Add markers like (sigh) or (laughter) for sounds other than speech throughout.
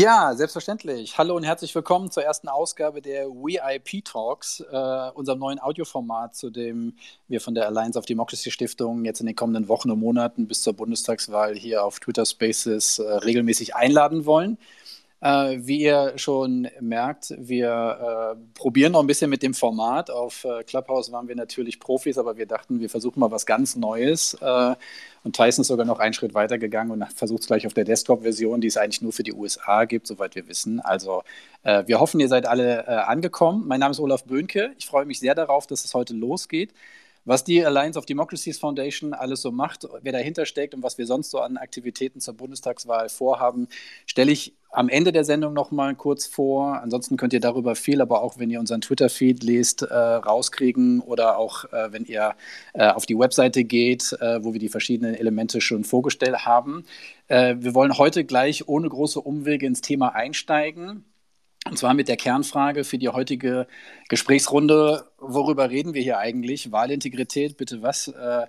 Ja, selbstverständlich. Hallo und herzlich willkommen zur ersten Ausgabe der WeIP Talks, äh, unserem neuen Audioformat, zu dem wir von der Alliance of Democracy Stiftung jetzt in den kommenden Wochen und Monaten bis zur Bundestagswahl hier auf Twitter Spaces äh, regelmäßig einladen wollen. Äh, wie ihr schon merkt, wir äh, probieren noch ein bisschen mit dem Format. Auf äh, Clubhouse waren wir natürlich Profis, aber wir dachten, wir versuchen mal was ganz Neues. Äh, und Tyson ist sogar noch einen Schritt weiter gegangen und versucht es gleich auf der Desktop-Version, die es eigentlich nur für die USA gibt, soweit wir wissen. Also äh, wir hoffen, ihr seid alle äh, angekommen. Mein Name ist Olaf Böhnke. Ich freue mich sehr darauf, dass es heute losgeht. Was die Alliance of Democracies Foundation alles so macht, wer dahinter steckt und was wir sonst so an Aktivitäten zur Bundestagswahl vorhaben, stelle ich am Ende der Sendung noch mal kurz vor. Ansonsten könnt ihr darüber viel, aber auch wenn ihr unseren Twitter-Feed lest, äh, rauskriegen oder auch äh, wenn ihr äh, auf die Webseite geht, äh, wo wir die verschiedenen Elemente schon vorgestellt haben. Äh, wir wollen heute gleich ohne große Umwege ins Thema einsteigen. Und zwar mit der Kernfrage für die heutige Gesprächsrunde. Worüber reden wir hier eigentlich? Wahlintegrität, bitte was? Äh,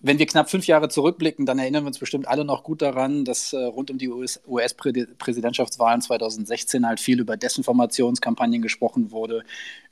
wenn wir knapp fünf Jahre zurückblicken, dann erinnern wir uns bestimmt alle noch gut daran, dass äh, rund um die US-Präsidentschaftswahlen 2016 halt viel über Desinformationskampagnen gesprochen wurde,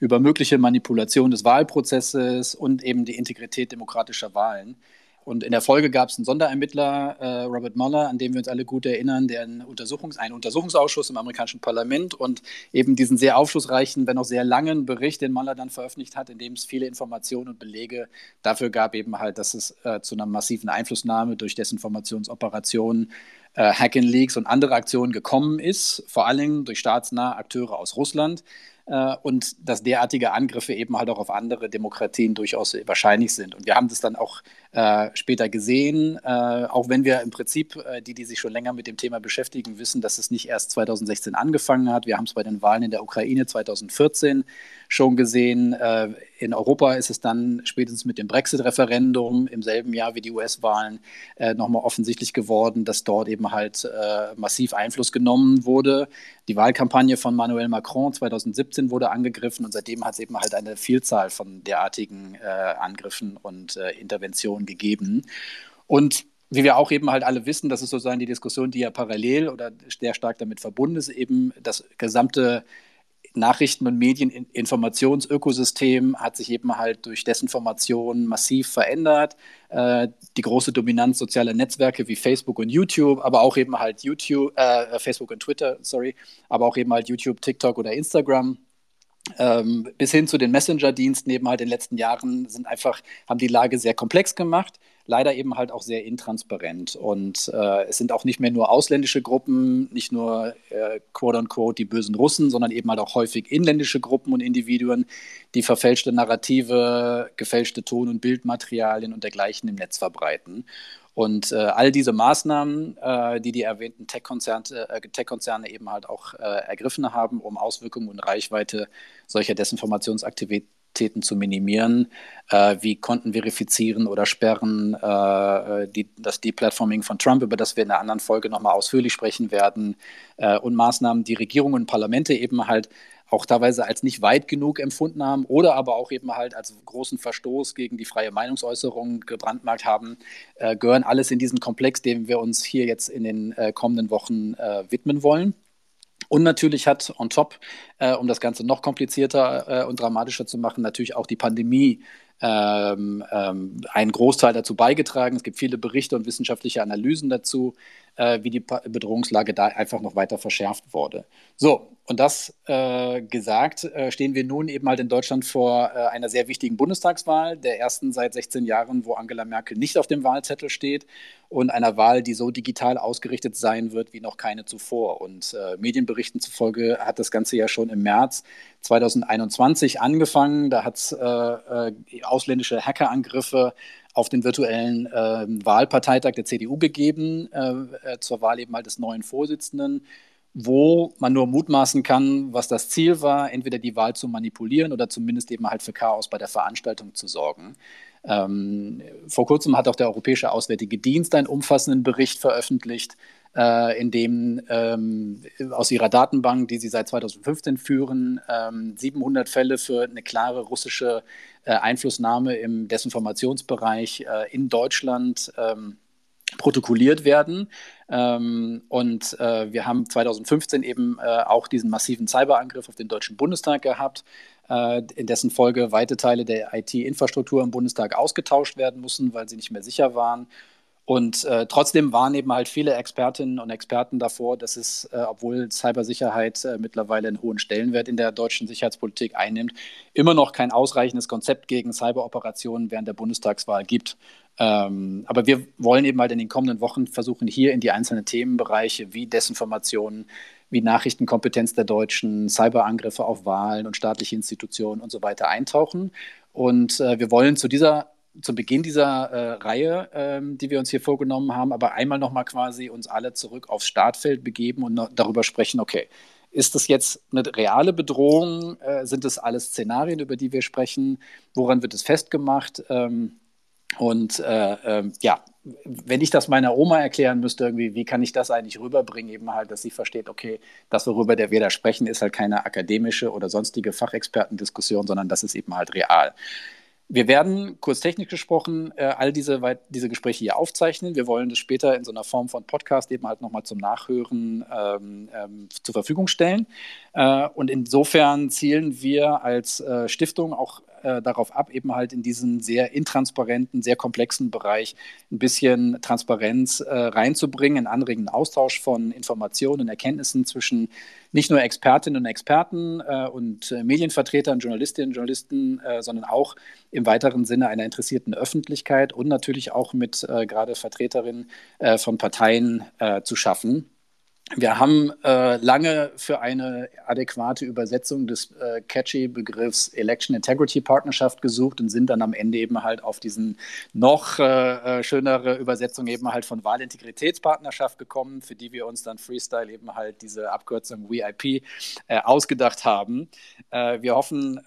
über mögliche Manipulation des Wahlprozesses und eben die Integrität demokratischer Wahlen. Und in der Folge gab es einen Sonderermittler, äh, Robert Mueller, an dem wir uns alle gut erinnern, der einen, Untersuchungs-, einen Untersuchungsausschuss im amerikanischen Parlament und eben diesen sehr aufschlussreichen, wenn auch sehr langen Bericht, den Mueller dann veröffentlicht hat, in dem es viele Informationen und Belege dafür gab, eben halt, dass es äh, zu einer massiven Einflussnahme durch Desinformationsoperationen, äh, Hacking Leaks und andere Aktionen gekommen ist, vor allem durch staatsnahe Akteure aus Russland äh, und dass derartige Angriffe eben halt auch auf andere Demokratien durchaus wahrscheinlich sind. Und wir haben das dann auch äh, später gesehen, äh, auch wenn wir im Prinzip, äh, die, die sich schon länger mit dem Thema beschäftigen, wissen, dass es nicht erst 2016 angefangen hat. Wir haben es bei den Wahlen in der Ukraine 2014 schon gesehen. Äh, in Europa ist es dann spätestens mit dem Brexit-Referendum im selben Jahr wie die US-Wahlen äh, nochmal offensichtlich geworden, dass dort eben halt äh, massiv Einfluss genommen wurde. Die Wahlkampagne von Manuel Macron 2017 wurde angegriffen und seitdem hat es eben halt eine Vielzahl von derartigen Angriffen und äh, Interventionen gegeben. Und wie wir auch eben halt alle wissen, das ist sozusagen die Diskussion, die ja parallel oder sehr stark damit verbunden ist, eben das gesamte Nachrichten- und Medieninformationsökosystem hat sich eben halt durch Desinformation massiv verändert. Äh, die große Dominanz sozialer Netzwerke wie Facebook und YouTube, aber auch eben halt YouTube, äh, Facebook und Twitter, sorry, aber auch eben halt YouTube, TikTok oder Instagram. Ähm, bis hin zu den Messenger-Diensten eben halt in den letzten Jahren sind einfach, haben die Lage sehr komplex gemacht leider eben halt auch sehr intransparent. Und äh, es sind auch nicht mehr nur ausländische Gruppen, nicht nur äh, quote unquote die bösen Russen, sondern eben halt auch häufig inländische Gruppen und Individuen, die verfälschte Narrative, gefälschte Ton- und Bildmaterialien und dergleichen im Netz verbreiten. Und äh, all diese Maßnahmen, äh, die die erwähnten Tech-Konzerne äh, Tech eben halt auch äh, ergriffen haben, um Auswirkungen und Reichweite solcher Desinformationsaktivitäten Aktivitäten zu minimieren, äh, wie Konten verifizieren oder sperren, äh, die, das Deplatforming von Trump, über das wir in einer anderen Folge nochmal ausführlich sprechen werden, äh, und Maßnahmen, die Regierungen und Parlamente eben halt auch teilweise als nicht weit genug empfunden haben oder aber auch eben halt als großen Verstoß gegen die freie Meinungsäußerung gebrandmarkt haben, äh, gehören alles in diesen Komplex, dem wir uns hier jetzt in den äh, kommenden Wochen äh, widmen wollen. Und natürlich hat on top, äh, um das Ganze noch komplizierter äh, und dramatischer zu machen, natürlich auch die Pandemie ähm, ähm, einen Großteil dazu beigetragen. Es gibt viele Berichte und wissenschaftliche Analysen dazu, äh, wie die Bedrohungslage da einfach noch weiter verschärft wurde. So, und das äh, gesagt, äh, stehen wir nun eben halt in Deutschland vor äh, einer sehr wichtigen Bundestagswahl, der ersten seit 16 Jahren, wo Angela Merkel nicht auf dem Wahlzettel steht und einer Wahl, die so digital ausgerichtet sein wird wie noch keine zuvor. Und äh, Medienberichten zufolge hat das Ganze ja schon im März 2021 angefangen. Da hat es äh, äh, ausländische Hackerangriffe auf den virtuellen äh, Wahlparteitag der CDU gegeben, zur Wahl eben halt des neuen Vorsitzenden wo man nur mutmaßen kann, was das Ziel war, entweder die Wahl zu manipulieren oder zumindest eben halt für Chaos bei der Veranstaltung zu sorgen. Ähm, vor kurzem hat auch der Europäische Auswärtige Dienst einen umfassenden Bericht veröffentlicht, äh, in dem ähm, aus ihrer Datenbank, die sie seit 2015 führen, ähm, 700 Fälle für eine klare russische äh, Einflussnahme im Desinformationsbereich äh, in Deutschland ähm, protokolliert werden. Ähm, und äh, wir haben 2015 eben äh, auch diesen massiven Cyberangriff auf den Deutschen Bundestag gehabt, äh, in dessen Folge weite Teile der IT-Infrastruktur im Bundestag ausgetauscht werden mussten, weil sie nicht mehr sicher waren. Und äh, trotzdem waren eben halt viele Expertinnen und Experten davor, dass es, äh, obwohl Cybersicherheit äh, mittlerweile einen hohen Stellenwert in der deutschen Sicherheitspolitik einnimmt, immer noch kein ausreichendes Konzept gegen Cyberoperationen während der Bundestagswahl gibt. Ähm, aber wir wollen eben halt in den kommenden Wochen versuchen, hier in die einzelnen Themenbereiche wie Desinformationen, wie Nachrichtenkompetenz der Deutschen, Cyberangriffe auf Wahlen und staatliche Institutionen und so weiter eintauchen. Und äh, wir wollen zu dieser zu Beginn dieser äh, Reihe, ähm, die wir uns hier vorgenommen haben, aber einmal nochmal quasi uns alle zurück aufs Startfeld begeben und darüber sprechen, okay, ist das jetzt eine reale Bedrohung? Äh, sind das alles Szenarien, über die wir sprechen? Woran wird es festgemacht? Ähm, und äh, ähm, ja, wenn ich das meiner Oma erklären müsste, irgendwie, wie kann ich das eigentlich rüberbringen, eben halt, dass sie versteht, okay, das, worüber wir da sprechen, ist halt keine akademische oder sonstige Fachexpertendiskussion, sondern das ist eben halt real. Wir werden, kurz technisch gesprochen, äh, all diese, diese Gespräche hier aufzeichnen. Wir wollen das später in so einer Form von Podcast eben halt nochmal zum Nachhören ähm, ähm, zur Verfügung stellen. Äh, und insofern zielen wir als äh, Stiftung auch äh, darauf ab, eben halt in diesen sehr intransparenten, sehr komplexen Bereich ein bisschen Transparenz äh, reinzubringen, einen anregenden Austausch von Informationen und Erkenntnissen zwischen nicht nur Expertinnen und Experten äh, und äh, Medienvertretern, Journalistinnen und Journalisten, äh, sondern auch im weiteren Sinne einer interessierten Öffentlichkeit und natürlich auch mit gerade Vertreterinnen von Parteien zu schaffen. Wir haben äh, lange für eine adäquate Übersetzung des äh, catchy Begriffs Election Integrity Partnerschaft gesucht und sind dann am Ende eben halt auf diesen noch äh, äh schönere Übersetzung eben halt von Wahlintegritätspartnerschaft gekommen, für die wir uns dann Freestyle eben halt diese Abkürzung WIP äh, ausgedacht haben. Äh, wir hoffen,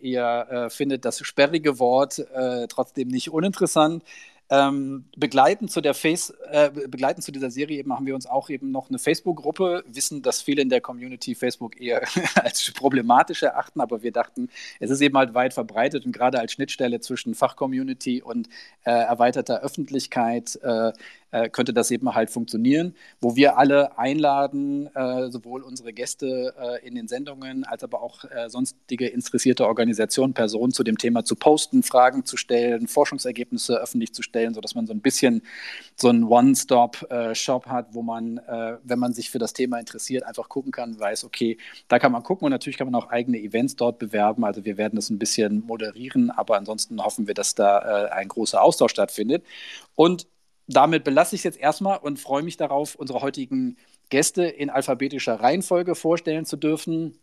ihr findet das sperrige Wort trotzdem nicht uninteressant. Ähm, begleitend zu der Face, äh, begleitend zu dieser Serie eben haben wir uns auch eben noch eine Facebook-Gruppe, wissen, dass viele in der Community Facebook eher (laughs) als problematisch erachten, aber wir dachten, es ist eben halt weit verbreitet und gerade als Schnittstelle zwischen Fachcommunity und äh, erweiterter Öffentlichkeit äh, äh, könnte das eben halt funktionieren, wo wir alle einladen, äh, sowohl unsere Gäste äh, in den Sendungen als aber auch äh, sonstige interessierte Organisationen, Personen zu dem Thema zu posten, Fragen zu stellen, Forschungsergebnisse öffentlich zu stellen, sodass man so ein bisschen so einen One-Stop-Shop äh, hat, wo man, äh, wenn man sich für das Thema interessiert, einfach gucken kann, weiß, okay, da kann man gucken und natürlich kann man auch eigene Events dort bewerben. Also wir werden das ein bisschen moderieren, aber ansonsten hoffen wir, dass da ein großer Austausch stattfindet. Und damit belasse ich es jetzt erstmal und freue mich darauf, unsere heutigen Gäste in alphabetischer Reihenfolge vorstellen zu dürfen.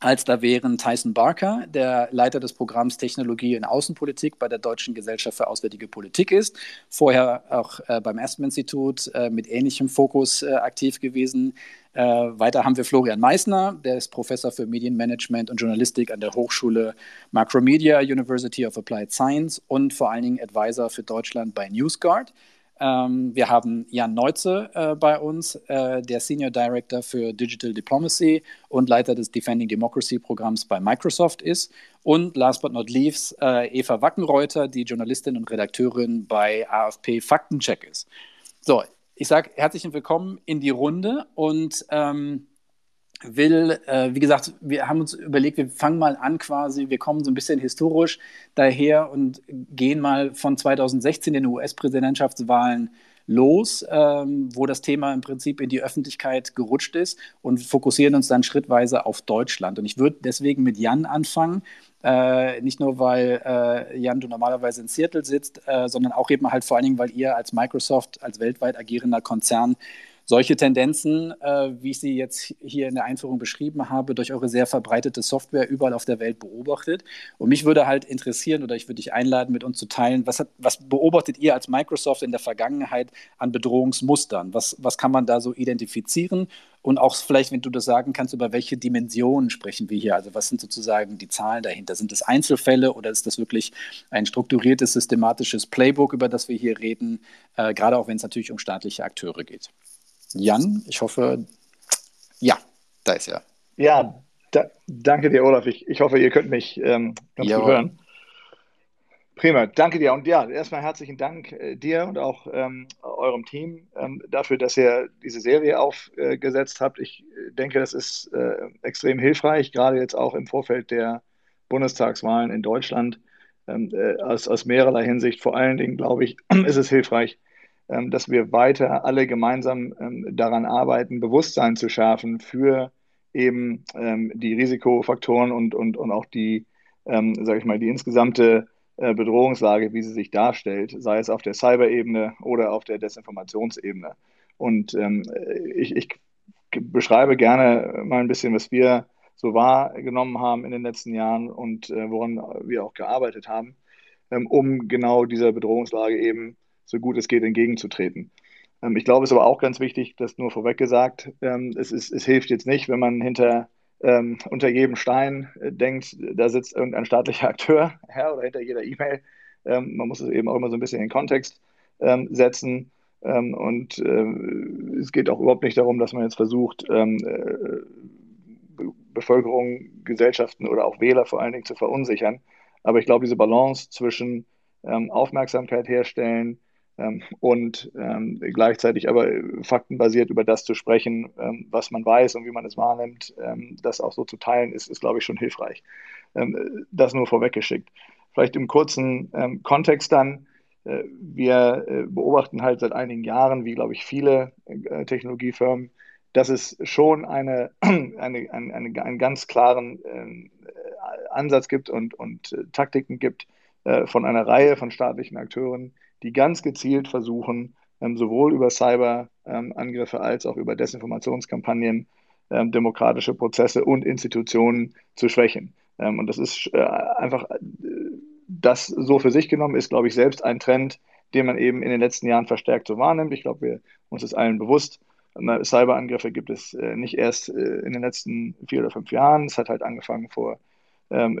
Als da wären Tyson Barker, der Leiter des Programms Technologie in Außenpolitik bei der Deutschen Gesellschaft für Auswärtige Politik ist, vorher auch äh, beim Aspen-Institut äh, mit ähnlichem Fokus äh, aktiv gewesen. Äh, weiter haben wir Florian Meissner, der ist Professor für Medienmanagement und Journalistik an der Hochschule Macromedia University of Applied Science und vor allen Dingen Advisor für Deutschland bei NewsGuard. Ähm, wir haben Jan Neuze äh, bei uns, äh, der Senior Director für Digital Diplomacy und Leiter des Defending Democracy Programms bei Microsoft ist. Und last but not least äh, Eva Wackenreuter, die Journalistin und Redakteurin bei AFP Faktencheck ist. So, ich sage herzlich willkommen in die Runde und ähm, will, äh, wie gesagt, wir haben uns überlegt, wir fangen mal an quasi, wir kommen so ein bisschen historisch daher und gehen mal von 2016 den US-Präsidentschaftswahlen los, ähm, wo das Thema im Prinzip in die Öffentlichkeit gerutscht ist und fokussieren uns dann schrittweise auf Deutschland. Und ich würde deswegen mit Jan anfangen, äh, nicht nur, weil äh, Jan, du normalerweise in Seattle sitzt, äh, sondern auch eben halt vor allen Dingen, weil ihr als Microsoft, als weltweit agierender Konzern solche Tendenzen, äh, wie ich sie jetzt hier in der Einführung beschrieben habe, durch eure sehr verbreitete Software überall auf der Welt beobachtet. Und mich würde halt interessieren oder ich würde dich einladen, mit uns zu teilen, was, hat, was beobachtet ihr als Microsoft in der Vergangenheit an Bedrohungsmustern? Was, was kann man da so identifizieren? Und auch vielleicht, wenn du das sagen kannst, über welche Dimensionen sprechen wir hier? Also was sind sozusagen die Zahlen dahinter? Sind es Einzelfälle oder ist das wirklich ein strukturiertes, systematisches Playbook, über das wir hier reden, äh, gerade auch wenn es natürlich um staatliche Akteure geht? Jan, ich hoffe, ja, da ist er. Ja, da, danke dir, Olaf. Ich, ich hoffe, ihr könnt mich ähm, ganz Jawohl. gut hören. Prima, danke dir. Und ja, erstmal herzlichen Dank äh, dir und auch ähm, eurem Team ähm, dafür, dass ihr diese Serie aufgesetzt habt. Ich denke, das ist äh, extrem hilfreich, gerade jetzt auch im Vorfeld der Bundestagswahlen in Deutschland ähm, äh, aus, aus mehrerlei Hinsicht. Vor allen Dingen, glaube ich, (clears throat) ist es hilfreich, dass wir weiter alle gemeinsam ähm, daran arbeiten, Bewusstsein zu schärfen für eben ähm, die Risikofaktoren und, und, und auch die, ähm, sage ich mal, die insgesamte äh, Bedrohungslage, wie sie sich darstellt, sei es auf der Cyber-Ebene oder auf der Desinformationsebene. Und ähm, ich, ich beschreibe gerne mal ein bisschen, was wir so wahrgenommen haben in den letzten Jahren und äh, woran wir auch gearbeitet haben, ähm, um genau dieser Bedrohungslage eben so gut es geht entgegenzutreten. Ähm, ich glaube, es ist aber auch ganz wichtig, das nur vorweg gesagt, ähm, es, ist, es hilft jetzt nicht, wenn man hinter ähm, unter jedem Stein äh, denkt, da sitzt irgendein staatlicher (laughs) Akteur ja, oder hinter jeder E-Mail. Ähm, man muss es eben auch immer so ein bisschen in Kontext ähm, setzen. Ähm, und äh, es geht auch überhaupt nicht darum, dass man jetzt versucht, äh, Bevölkerung, Gesellschaften oder auch Wähler vor allen Dingen zu verunsichern. Aber ich glaube, diese Balance zwischen ähm, Aufmerksamkeit herstellen, und ähm, gleichzeitig aber faktenbasiert über das zu sprechen, ähm, was man weiß und wie man es wahrnimmt, ähm, das auch so zu teilen, ist, ist glaube ich, schon hilfreich. Ähm, das nur vorweggeschickt. Vielleicht im kurzen ähm, Kontext dann. Äh, wir äh, beobachten halt seit einigen Jahren, wie, glaube ich, viele äh, Technologiefirmen, dass es schon eine, (clears throat) eine, eine, eine einen ganz klaren äh, Ansatz gibt und, und äh, Taktiken gibt äh, von einer Reihe von staatlichen Akteuren, die ganz gezielt versuchen, ähm, sowohl über Cyberangriffe als auch über Desinformationskampagnen ähm, demokratische Prozesse und Institutionen zu schwächen. Ähm, und das ist äh, einfach, äh, das so für sich genommen ist, glaube ich, selbst ein Trend, den man eben in den letzten Jahren verstärkt so wahrnimmt. Ich glaube, wir uns ist allen bewusst. Cyberangriffe gibt es äh, nicht erst in den letzten vier oder fünf Jahren. Es hat halt angefangen vor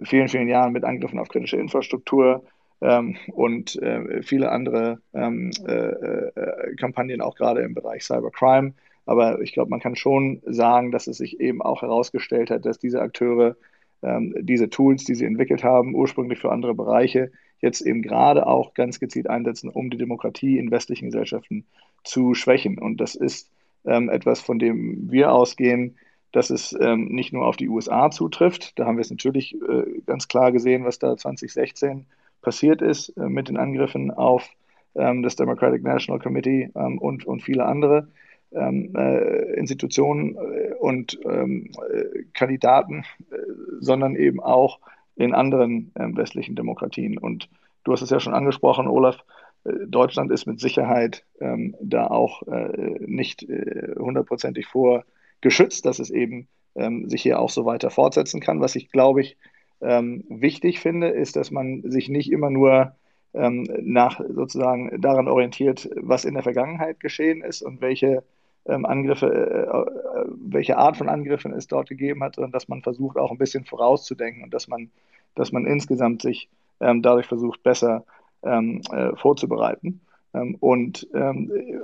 vielen, vielen Jahren mit Angriffen auf kritische Infrastruktur, ähm, und äh, viele andere ähm, äh, äh, Kampagnen auch gerade im Bereich Cybercrime. Aber ich glaube, man kann schon sagen, dass es sich eben auch herausgestellt hat, dass diese Akteure ähm, diese Tools, die sie entwickelt haben, ursprünglich für andere Bereiche, jetzt eben gerade auch ganz gezielt einsetzen, um die Demokratie in westlichen Gesellschaften zu schwächen. Und das ist ähm, etwas, von dem wir ausgehen, dass es ähm, nicht nur auf die USA zutrifft. Da haben wir es natürlich äh, ganz klar gesehen, was da 2016 passiert ist äh, mit den Angriffen auf ähm, das Democratic National Committee ähm, und, und viele andere ähm, äh, Institutionen äh, und ähm, äh, Kandidaten, äh, sondern eben auch in anderen ähm, westlichen Demokratien. Und du hast es ja schon angesprochen, Olaf, äh, Deutschland ist mit Sicherheit ähm, da auch nicht hundertprozentig vor geschützt, dass es eben sich hier auch so weiter fortsetzen kann, was ich, glaube ich, ähm, wichtig finde, ist, dass man sich nicht immer nur ähm, nach sozusagen daran orientiert, was in der Vergangenheit geschehen ist und welche ähm, Angriffe, äh, äh, welche Art von Angriffen es dort gegeben hat, sondern dass man versucht, auch ein bisschen vorauszudenken und dass man, dass man insgesamt sich ähm, dadurch versucht, besser ähm, äh, vorzubereiten. Ähm, und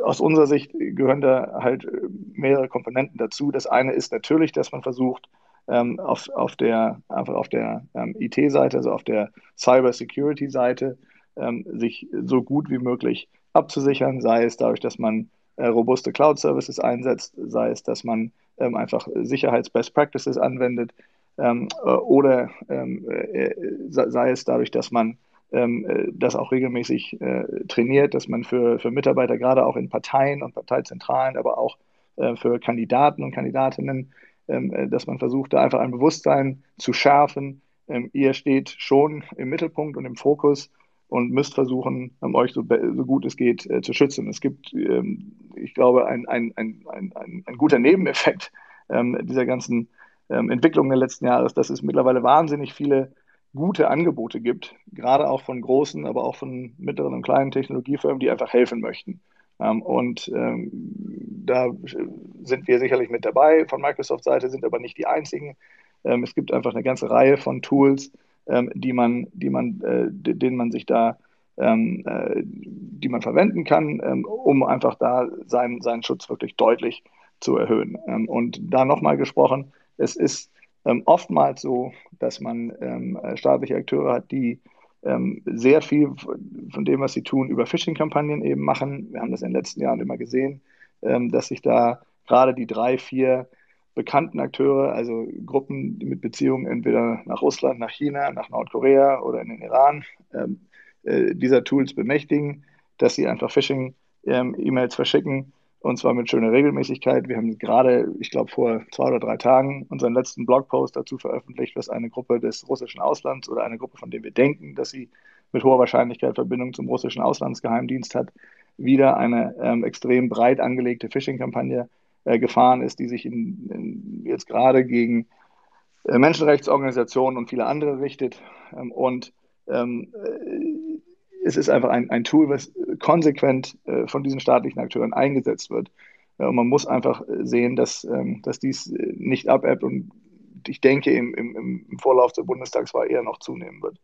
aus unserer Sicht gehören da halt mehrere Komponenten dazu. Das eine ist natürlich, dass man versucht, ähm, auf, auf der, einfach auf der ähm, IT-Seite, also auf der Cyber-Security-Seite, ähm, sich so gut wie möglich abzusichern, sei es dadurch, dass man äh, robuste Cloud-Services einsetzt, sei es, dass man ähm, einfach Sicherheits-Best Practices anwendet ähm, äh, oder ähm, äh, sei es dadurch, dass man äh, das auch regelmäßig äh, trainiert, dass man für, für Mitarbeiter, gerade auch in Parteien und Parteizentralen, aber auch äh, für Kandidaten und Kandidatinnen dass man versucht, da einfach ein Bewusstsein zu schärfen. Ähm, ihr steht schon im Mittelpunkt und im Fokus und müsst versuchen, um euch so, so, gut es geht äh, zu schützen. Es gibt, ähm, ich glaube, ein, ein, ein, ein, ein guter Nebeneffekt ähm, dieser ganzen ähm, Entwicklung der letzten Jahre dass es mittlerweile wahnsinnig viele gute Angebote gibt, gerade auch von großen, aber auch von mittleren und kleinen Technologiefirmen, die einfach helfen möchten. Ähm, und ähm, da sind wir sicherlich mit dabei von Microsoft-Seite, sind aber nicht die einzigen. Ähm, es gibt einfach eine ganze Reihe von Tools, die man, die man, äh, denen man sich da äh, die man verwenden kann, um einfach da seinen, seinen Schutz wirklich deutlich zu erhöhen. und da nochmal gesprochen, es ist oftmals so, dass man staatliche Akteure hat, die ähm, sehr viel von dem, was sie tun, über Phishing-Kampagnen eben machen. Wir haben das in den letzten Jahren immer gesehen, ähm, dass sich da gerade die drei, vier bekannten Akteure, also Gruppen mit Beziehungen entweder nach Russland, nach China, nach Nordkorea oder in den Iran, ähm, äh, dieser Tools bemächtigen, dass sie einfach Phishing-E-Mails ähm, verschicken und zwar mit schöner Regelmäßigkeit. Wir haben gerade, ich glaube, vor zwei oder drei Tagen unseren letzten Blogpost dazu veröffentlicht, was eine Gruppe des russischen Auslands oder eine Gruppe, von der wir denken, dass sie mit hoher Wahrscheinlichkeit Verbindung zum russischen Auslandsgeheimdienst hat, wieder eine ähm, extrem breit angelegte Phishing-Kampagne äh, gefahren ist, die sich in, in jetzt gerade gegen äh, Menschenrechtsorganisationen und viele andere richtet. Ähm, und ähm, äh, es ist einfach ein, ein Tool, was konsequent äh, von diesen staatlichen Akteuren eingesetzt wird. und man muss einfach sehen, dass, ähm, dass dies nicht abebbt und ich denke, im, im, im Vorlauf der Bundestagswahl eher noch zunehmen wird.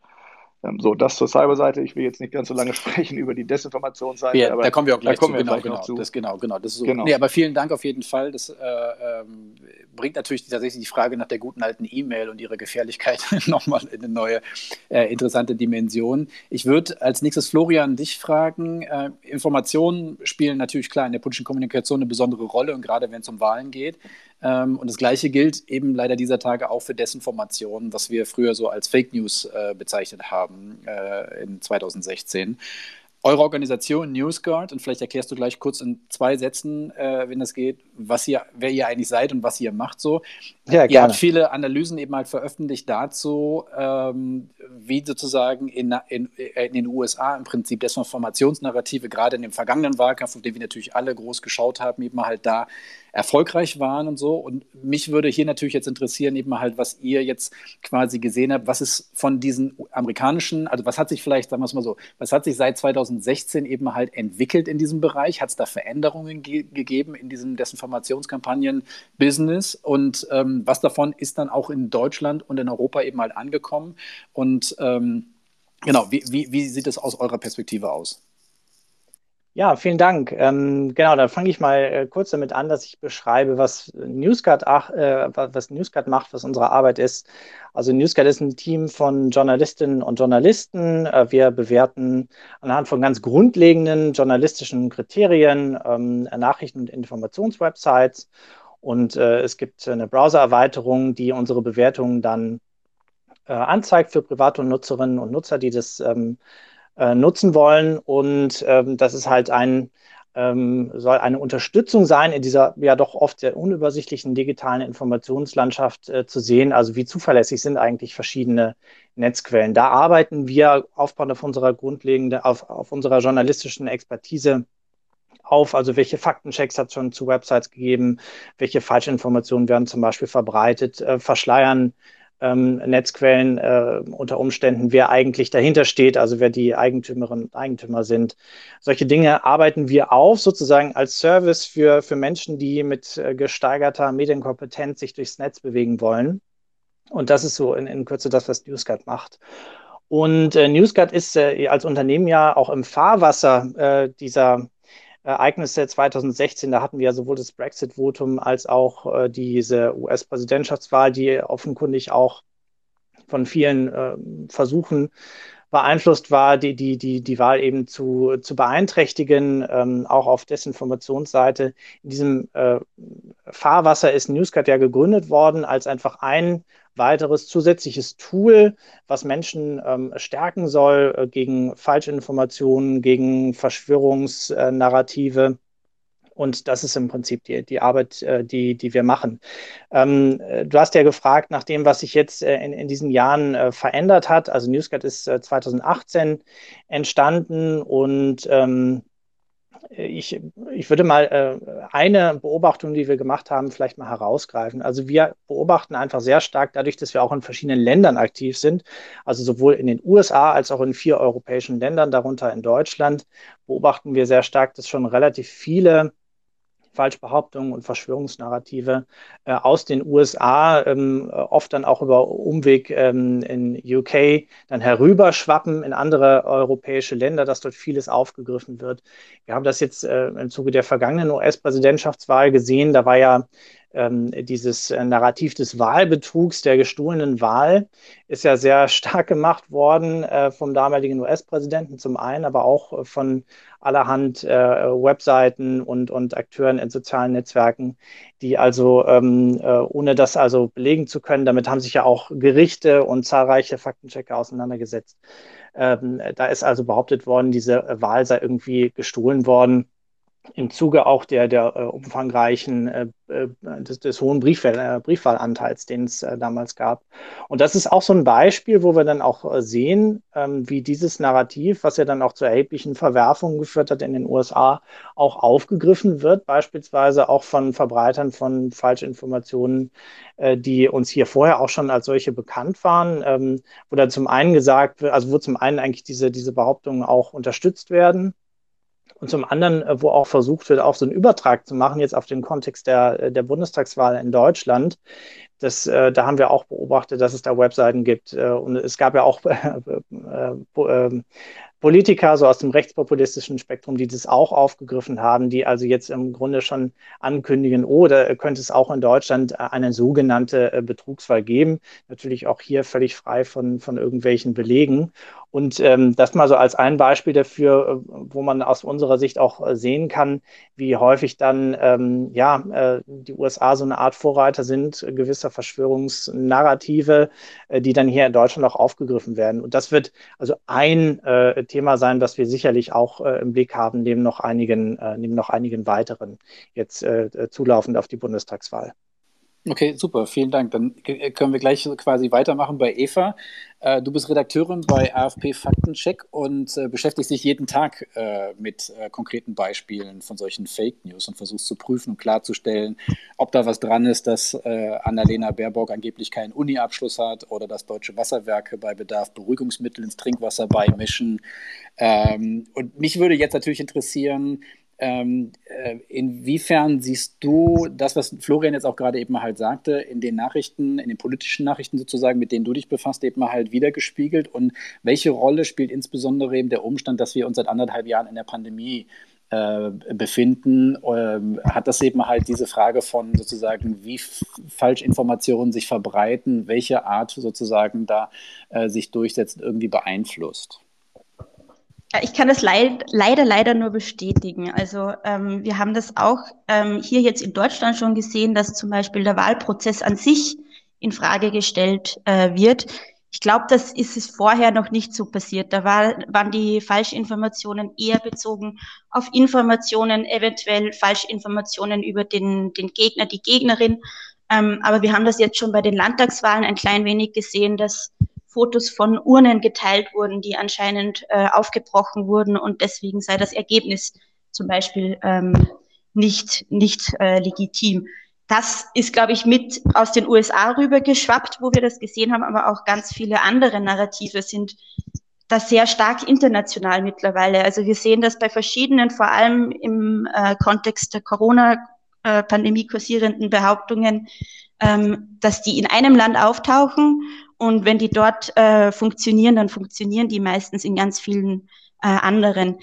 Ähm, so, das zur Cyberseite. Ich will jetzt nicht ganz so lange (laughs) sprechen über die Desinformationsseite. Ja, da kommen wir auch gleich zu. Genau, genau, zu. Das, genau, genau. Das ist so. Genau. Nee, aber vielen Dank auf jeden Fall. Das äh, ähm, bringt natürlich tatsächlich die Frage nach der guten alten E-Mail und ihrer Gefährlichkeit (laughs) nochmal in eine neue äh, interessante Dimension. Ich würde als nächstes Florian dich fragen. Äh, Informationen spielen natürlich klar in der politischen Kommunikation eine besondere Rolle und gerade wenn es um Wahlen geht. Ähm, und das Gleiche gilt eben leider dieser Tage auch für Desinformation, was wir früher so als Fake News äh, bezeichnet haben äh, in 2016 eure Organisation NewsGuard und vielleicht erklärst du gleich kurz in zwei Sätzen, äh, wenn es geht, was ihr, wer ihr eigentlich seid und was ihr macht so. Ja, ihr habt viele Analysen eben halt veröffentlicht dazu, ähm, wie sozusagen in, in, in, den USA im Prinzip Desinformationsnarrative, gerade in dem vergangenen Wahlkampf, auf den wir natürlich alle groß geschaut haben, eben halt da erfolgreich waren und so. Und mich würde hier natürlich jetzt interessieren, eben halt, was ihr jetzt quasi gesehen habt, was ist von diesen amerikanischen, also was hat sich vielleicht, sagen wir es mal so, was hat sich seit 2016 eben halt entwickelt in diesem Bereich? Hat es da Veränderungen ge gegeben in diesem Desinformationskampagnen-Business? Und ähm, was davon ist dann auch in Deutschland und in Europa eben halt angekommen? Und ähm, genau, wie, wie, wie sieht es aus eurer Perspektive aus? Ja, vielen Dank. Ähm, genau, dann fange ich mal äh, kurz damit an, dass ich beschreibe, was NewsGuard, äh, was NewsGuard macht, was unsere Arbeit ist. Also NewsGuard ist ein Team von Journalistinnen und Journalisten. Äh, wir bewerten anhand von ganz grundlegenden journalistischen Kriterien ähm, Nachrichten- und Informationswebsites. Und äh, es gibt eine Browser-Erweiterung, die unsere Bewertungen dann äh, anzeigt für private Nutzerinnen und Nutzer, die das ähm, äh, nutzen wollen. Und ähm, das ist halt ein, ähm, soll eine Unterstützung sein, in dieser ja doch oft sehr unübersichtlichen digitalen Informationslandschaft äh, zu sehen. Also wie zuverlässig sind eigentlich verschiedene Netzquellen. Da arbeiten wir aufbauend auf unserer grundlegenden, auf, auf unserer journalistischen Expertise auf, also welche Faktenchecks hat es schon zu Websites gegeben, welche Falschinformationen werden zum Beispiel verbreitet, äh, verschleiern ähm, Netzquellen äh, unter Umständen, wer eigentlich dahinter steht, also wer die Eigentümerinnen und Eigentümer sind. Solche Dinge arbeiten wir auf, sozusagen als Service für, für Menschen, die mit äh, gesteigerter Medienkompetenz sich durchs Netz bewegen wollen. Und das ist so in, in Kürze das, was NewsGuard macht. Und äh, NewsGuard ist äh, als Unternehmen ja auch im Fahrwasser äh, dieser Ereignisse 2016, da hatten wir ja sowohl das Brexit-Votum als auch äh, diese US-Präsidentschaftswahl, die offenkundig auch von vielen äh, Versuchen beeinflusst war, die, die, die, die Wahl eben zu, zu beeinträchtigen, ähm, auch auf Desinformationsseite. In diesem äh, Fahrwasser ist Newscat ja gegründet worden als einfach ein weiteres zusätzliches Tool, was Menschen ähm, stärken soll äh, gegen Falschinformationen, gegen Verschwörungsnarrative. Und das ist im Prinzip die, die Arbeit, äh, die, die wir machen. Ähm, äh, du hast ja gefragt nach dem, was sich jetzt äh, in, in diesen Jahren verändert hat. Also NewsGuard ist 2018 entstanden und ähm, ich, ich würde mal äh, eine Beobachtung, die wir gemacht haben, vielleicht mal herausgreifen. Also wir beobachten einfach sehr stark, dadurch, dass wir auch in verschiedenen Ländern aktiv sind, also sowohl in den USA als auch in vier europäischen Ländern, darunter in Deutschland, beobachten wir sehr stark, dass schon relativ viele Falschbehauptungen und Verschwörungsnarrative äh, aus den USA, ähm, oft dann auch über Umweg ähm, in UK, dann herüberschwappen in andere europäische Länder, dass dort vieles aufgegriffen wird. Wir haben das jetzt äh, im Zuge der vergangenen US-Präsidentschaftswahl gesehen. Da war ja ähm, dieses äh, Narrativ des Wahlbetrugs, der gestohlenen Wahl, ist ja sehr (laughs) stark gemacht worden äh, vom damaligen US-Präsidenten zum einen, aber auch von allerhand äh, Webseiten und, und Akteuren in sozialen Netzwerken, die also, ähm, äh, ohne das also belegen zu können, damit haben sich ja auch Gerichte und zahlreiche Faktenchecker auseinandergesetzt. Ähm, da ist also behauptet worden, diese Wahl sei irgendwie gestohlen worden im Zuge auch der, der äh, umfangreichen äh, äh des, des, hohen Briefwahl, Briefwahlanteils, den es damals gab. Und das ist auch so ein Beispiel, wo wir dann auch sehen, ähm, wie dieses Narrativ, was ja dann auch zu erheblichen Verwerfungen geführt hat in den USA, auch aufgegriffen wird, beispielsweise auch von Verbreitern von Falschinformationen, die uns hier vorher auch schon als solche bekannt waren, ähm, wo dann zum einen gesagt wird, also wo zum einen eigentlich diese, diese Behauptungen auch unterstützt werden und zum anderen, äh, wo auch versucht wird, auch so einen Übertrag zu machen, jetzt auf den Kontext der, äh, der Bundestagswahl in Deutschland. Das, äh, da haben wir auch beobachtet, dass es da Webseiten gibt. Und es gab ja auch (laughs) äh, äh, Politiker, so aus dem rechtspopulistischen Spektrum, die das auch aufgegriffen haben, die also jetzt im Grunde schon ankündigen, oh, da könnte es auch in Deutschland eine sogenannte Betrugswahl geben. Natürlich auch hier völlig frei von, von irgendwelchen Belegen. Und ähm, das mal so als ein Beispiel dafür, äh, wo man aus unserer Sicht auch äh, sehen kann, wie häufig dann ähm, ja äh, die USA so eine Art Vorreiter sind äh, gewisser Verschwörungsnarrative, äh, die dann hier in Deutschland auch aufgegriffen werden. Und das wird also ein Thema sein, das wir sicherlich auch im Blick haben, neben noch einigen, neben noch einigen weiteren jetzt zulaufend auf die Bundestagswahl. Okay, super, vielen Dank. Dann können wir gleich quasi weitermachen bei Eva. Äh, du bist Redakteurin bei AFP Faktencheck und äh, beschäftigst dich jeden Tag äh, mit konkreten Beispielen von solchen Fake News und versuchst zu prüfen und klarzustellen, ob da was dran ist, dass Annalena Baerbock angeblich keinen Uni-Abschluss hat oder dass deutsche Wasserwerke bei Bedarf Beruhigungsmittel ins Trinkwasser beimischen. Ähm, und mich würde jetzt natürlich interessieren, ähm, äh, inwiefern siehst du das, was Florian jetzt auch gerade eben halt sagte, in den Nachrichten, in den politischen Nachrichten sozusagen, mit denen du dich befasst, eben halt wiedergespiegelt? Und welche Rolle spielt insbesondere eben der Umstand, dass wir uns seit anderthalb Jahren in der Pandemie äh, befinden, ähm, hat das eben halt diese Frage von sozusagen, wie Falschinformationen sich verbreiten, welche Art sozusagen da äh, sich durchsetzt, irgendwie beeinflusst? Ich kann das leid, leider, leider nur bestätigen. Also ähm, wir haben das auch ähm, hier jetzt in Deutschland schon gesehen, dass zum Beispiel der Wahlprozess an sich in Frage gestellt äh, wird. Ich glaube, das ist es vorher noch nicht so passiert. Da war, waren die Falschinformationen eher bezogen auf Informationen, eventuell Falschinformationen über den, den Gegner, die Gegnerin. Ähm, aber wir haben das jetzt schon bei den Landtagswahlen ein klein wenig gesehen, dass Fotos von Urnen geteilt wurden, die anscheinend äh, aufgebrochen wurden und deswegen sei das Ergebnis zum Beispiel ähm, nicht, nicht äh, legitim. Das ist, glaube ich, mit aus den USA rübergeschwappt, wo wir das gesehen haben, aber auch ganz viele andere Narrative sind da sehr stark international mittlerweile. Also wir sehen das bei verschiedenen, vor allem im äh, Kontext der Corona-Pandemie kursierenden Behauptungen, ähm, dass die in einem Land auftauchen und wenn die dort äh, funktionieren, dann funktionieren die meistens in ganz vielen äh, anderen.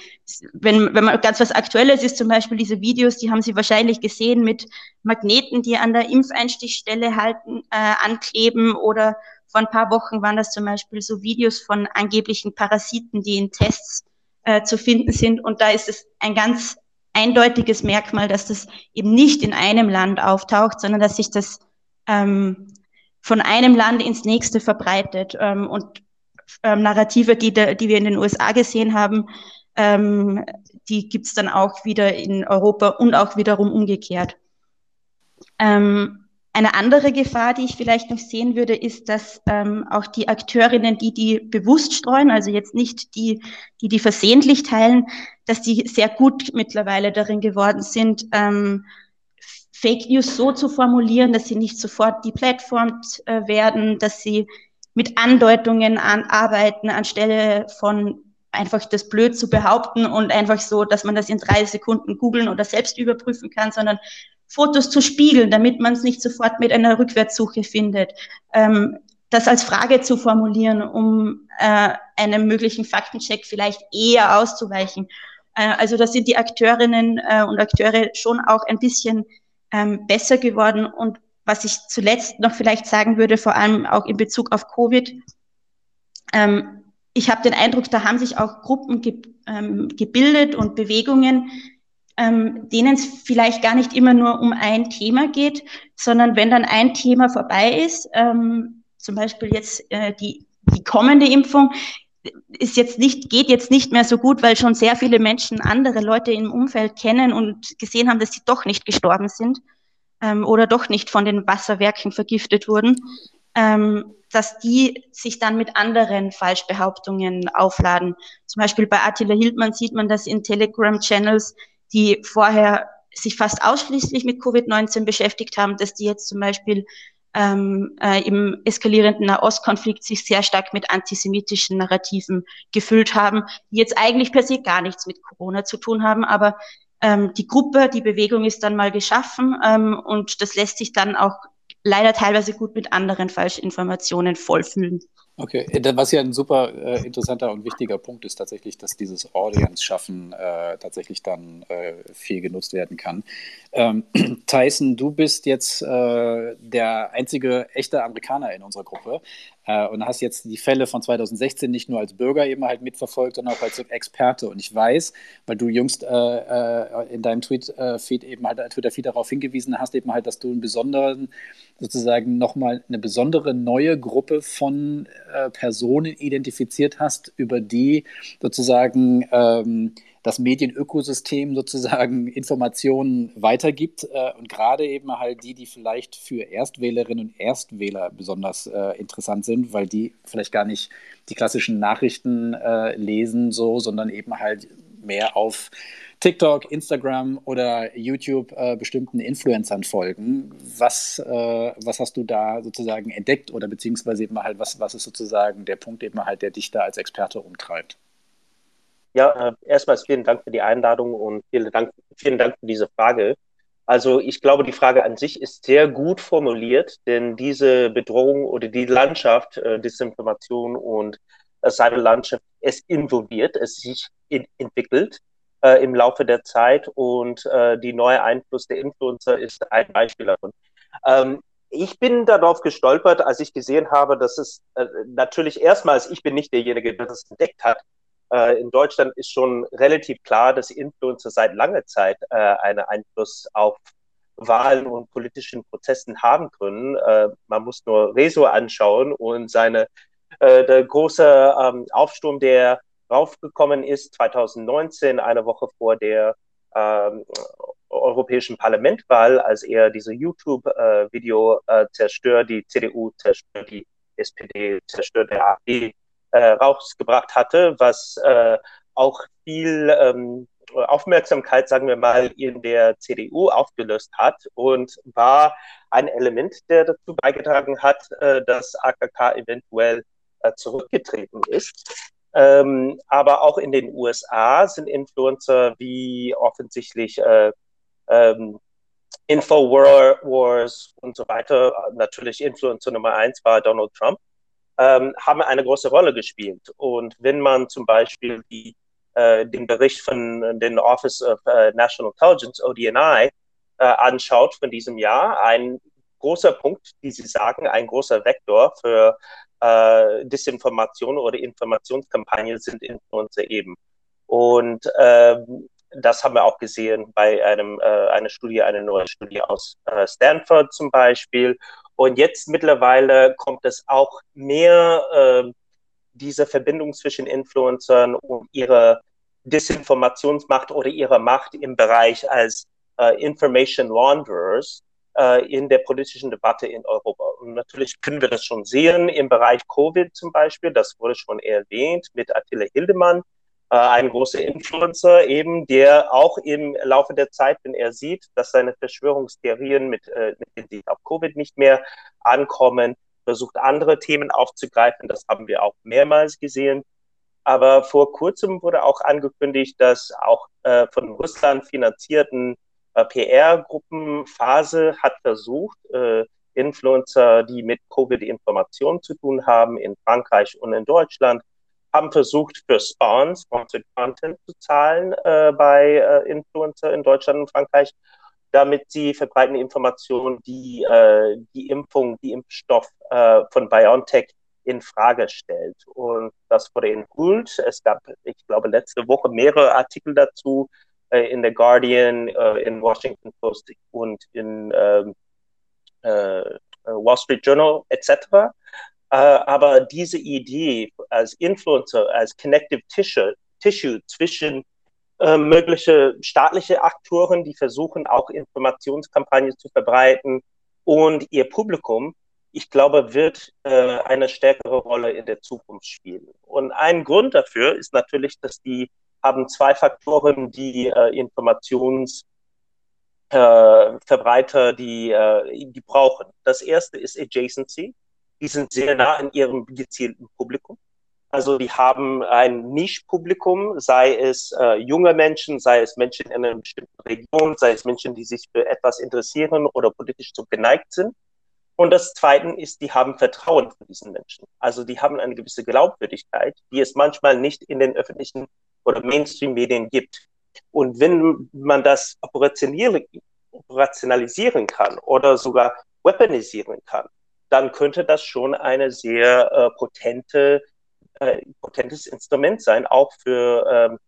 Wenn, wenn man ganz was Aktuelles ist, zum Beispiel diese Videos, die haben Sie wahrscheinlich gesehen mit Magneten, die an der Impfeinstichstelle halten, äh, ankleben oder vor ein paar Wochen waren das zum Beispiel so Videos von angeblichen Parasiten, die in Tests äh, zu finden sind. Und da ist es ein ganz eindeutiges Merkmal, dass das eben nicht in einem Land auftaucht, sondern dass sich das ähm, von einem Land ins nächste verbreitet. Ähm, und ähm, Narrative, die, die wir in den USA gesehen haben, ähm, die gibt's dann auch wieder in Europa und auch wiederum umgekehrt. Ähm, eine andere Gefahr, die ich vielleicht noch sehen würde, ist, dass ähm, auch die Akteurinnen, die die bewusst streuen, also jetzt nicht die, die die versehentlich teilen, dass die sehr gut mittlerweile darin geworden sind, ähm, Fake News so zu formulieren, dass sie nicht sofort deplatformt äh, werden, dass sie mit Andeutungen an, arbeiten, anstelle von einfach das blöd zu behaupten und einfach so, dass man das in drei Sekunden googeln oder selbst überprüfen kann, sondern Fotos zu spiegeln, damit man es nicht sofort mit einer Rückwärtssuche findet. Ähm, das als Frage zu formulieren, um äh, einem möglichen Faktencheck vielleicht eher auszuweichen. Äh, also da sind die Akteurinnen äh, und Akteure schon auch ein bisschen ähm, besser geworden. Und was ich zuletzt noch vielleicht sagen würde, vor allem auch in Bezug auf Covid, ähm, ich habe den Eindruck, da haben sich auch Gruppen ge ähm, gebildet und Bewegungen, ähm, denen es vielleicht gar nicht immer nur um ein Thema geht, sondern wenn dann ein Thema vorbei ist, ähm, zum Beispiel jetzt äh, die, die kommende Impfung, ist jetzt nicht, geht jetzt nicht mehr so gut, weil schon sehr viele Menschen andere Leute im Umfeld kennen und gesehen haben, dass sie doch nicht gestorben sind ähm, oder doch nicht von den Wasserwerken vergiftet wurden, ähm, dass die sich dann mit anderen Falschbehauptungen aufladen. Zum Beispiel bei Attila Hildmann sieht man das in Telegram-Channels, die vorher sich fast ausschließlich mit Covid-19 beschäftigt haben, dass die jetzt zum Beispiel ähm, äh, im eskalierenden Nahostkonflikt sich sehr stark mit antisemitischen Narrativen gefüllt haben, die jetzt eigentlich per se gar nichts mit Corona zu tun haben, aber ähm, die Gruppe, die Bewegung ist dann mal geschaffen ähm, und das lässt sich dann auch leider teilweise gut mit anderen Falschinformationen vollfüllen. Okay, was ja ein super äh, interessanter und wichtiger Punkt ist tatsächlich, dass dieses Audience-Schaffen äh, tatsächlich dann äh, viel genutzt werden kann. Ähm, (clears throat) Tyson, du bist jetzt äh, der einzige echte Amerikaner in unserer Gruppe äh, und hast jetzt die Fälle von 2016 nicht nur als Bürger eben halt mitverfolgt, sondern auch als Experte. Und ich weiß, weil du jüngst äh, in deinem Tweet-Feed eben halt Twitter-Feed darauf hingewiesen hast, eben halt, dass du einen besonderen sozusagen nochmal eine besondere neue Gruppe von äh, Personen identifiziert hast, über die sozusagen ähm, das Medienökosystem sozusagen (laughs) Informationen weitergibt äh, und gerade eben halt die, die vielleicht für Erstwählerinnen und Erstwähler besonders äh, interessant sind, weil die vielleicht gar nicht die klassischen Nachrichten äh, lesen so, sondern eben halt mehr auf TikTok, Instagram oder YouTube äh, bestimmten Influencern folgen. Was, äh, was hast du da sozusagen entdeckt oder beziehungsweise eben halt, was, was ist sozusagen der Punkt eben halt, der dich da als Experte umtreibt? Ja, äh, erstmals vielen Dank für die Einladung und vielen Dank, vielen Dank für diese Frage. Also ich glaube, die Frage an sich ist sehr gut formuliert, denn diese Bedrohung oder die Landschaft, äh, Desinformation und äh, Cyberlandschaft, es involviert, es sich in, entwickelt äh, im Laufe der Zeit und äh, die neue Einfluss der Influencer ist ein Beispiel davon. Ähm, ich bin darauf gestolpert, als ich gesehen habe, dass es äh, natürlich erstmals, ich bin nicht derjenige, der das entdeckt hat. Äh, in Deutschland ist schon relativ klar, dass Influencer seit langer Zeit äh, einen Einfluss auf Wahlen und politischen Prozessen haben können. Äh, man muss nur Rezo anschauen und seine äh, der große ähm, Aufsturm der raufgekommen ist 2019, eine Woche vor der ähm, Europäischen Parlamentwahl, als er diese YouTube-Video äh, zerstört, die CDU zerstört, die SPD zerstört, der AfD äh, rausgebracht hatte, was äh, auch viel ähm, Aufmerksamkeit, sagen wir mal, in der CDU aufgelöst hat und war ein Element, der dazu beigetragen hat, äh, dass AKK eventuell äh, zurückgetreten ist. Ähm, aber auch in den USA sind Influencer wie offensichtlich äh, ähm, Infowars und so weiter, natürlich Influencer Nummer eins war Donald Trump, ähm, haben eine große Rolle gespielt. Und wenn man zum Beispiel die, äh, den Bericht von den Office of uh, National Intelligence, ODNI, äh, anschaut von diesem Jahr, ein großer Punkt, wie Sie sagen, ein großer Vektor für äh, Desinformation oder Informationskampagnen sind Influencer eben. Und ähm, das haben wir auch gesehen bei einem, äh, einer Studie, eine neue Studie aus äh, Stanford zum Beispiel. Und jetzt mittlerweile kommt es auch mehr äh, diese Verbindung zwischen Influencern und ihre Desinformationsmacht oder ihre Macht im Bereich als äh, Information Launderers äh, in der politischen Debatte in Europa. Und natürlich können wir das schon sehen im Bereich Covid zum Beispiel, das wurde schon erwähnt mit Attila Hildemann, ein großer Influencer eben, der auch im Laufe der Zeit, wenn er sieht, dass seine Verschwörungstheorien mit, äh, mit Hinsicht auf Covid nicht mehr ankommen, versucht andere Themen aufzugreifen. Das haben wir auch mehrmals gesehen. Aber vor kurzem wurde auch angekündigt, dass auch äh, von Russland finanzierten äh, PR-Gruppenphase hat versucht, äh, Influencer, die mit Covid-Informationen zu tun haben, in Frankreich und in Deutschland, haben versucht, für Spawns, Sponsored Content zu zahlen äh, bei äh, Influencer in Deutschland und Frankreich. damit sie verbreiten Informationen, die äh, die Impfung, die Impfstoff äh, von BioNTech in Frage stellt. Und das wurde enthüllt. Es gab, ich glaube, letzte Woche mehrere Artikel dazu äh, in The Guardian, äh, in Washington Post und in ähm, äh, Wall Street Journal etc. Äh, aber diese Idee als Influencer, als Connective Tissue, Tissue zwischen äh, mögliche staatliche Aktoren, die versuchen auch Informationskampagnen zu verbreiten und ihr Publikum, ich glaube, wird äh, eine stärkere Rolle in der Zukunft spielen. Und ein Grund dafür ist natürlich, dass die haben zwei Faktoren, die äh, Informationsverbreiter, äh, die, äh, die brauchen. Das erste ist Adjacency. Die sind sehr nah in ihrem gezielten Publikum. Also die haben ein Nischpublikum, sei es äh, junge Menschen, sei es Menschen in einer bestimmten Region, sei es Menschen, die sich für etwas interessieren oder politisch so geneigt sind. Und das Zweite ist, die haben Vertrauen für diesen Menschen. Also die haben eine gewisse Glaubwürdigkeit, die es manchmal nicht in den öffentlichen oder Mainstream-Medien gibt. Und wenn man das operationalisieren kann oder sogar weaponisieren kann, dann könnte das schon eine sehr äh, potente äh, potentes Instrument sein, auch für ähm,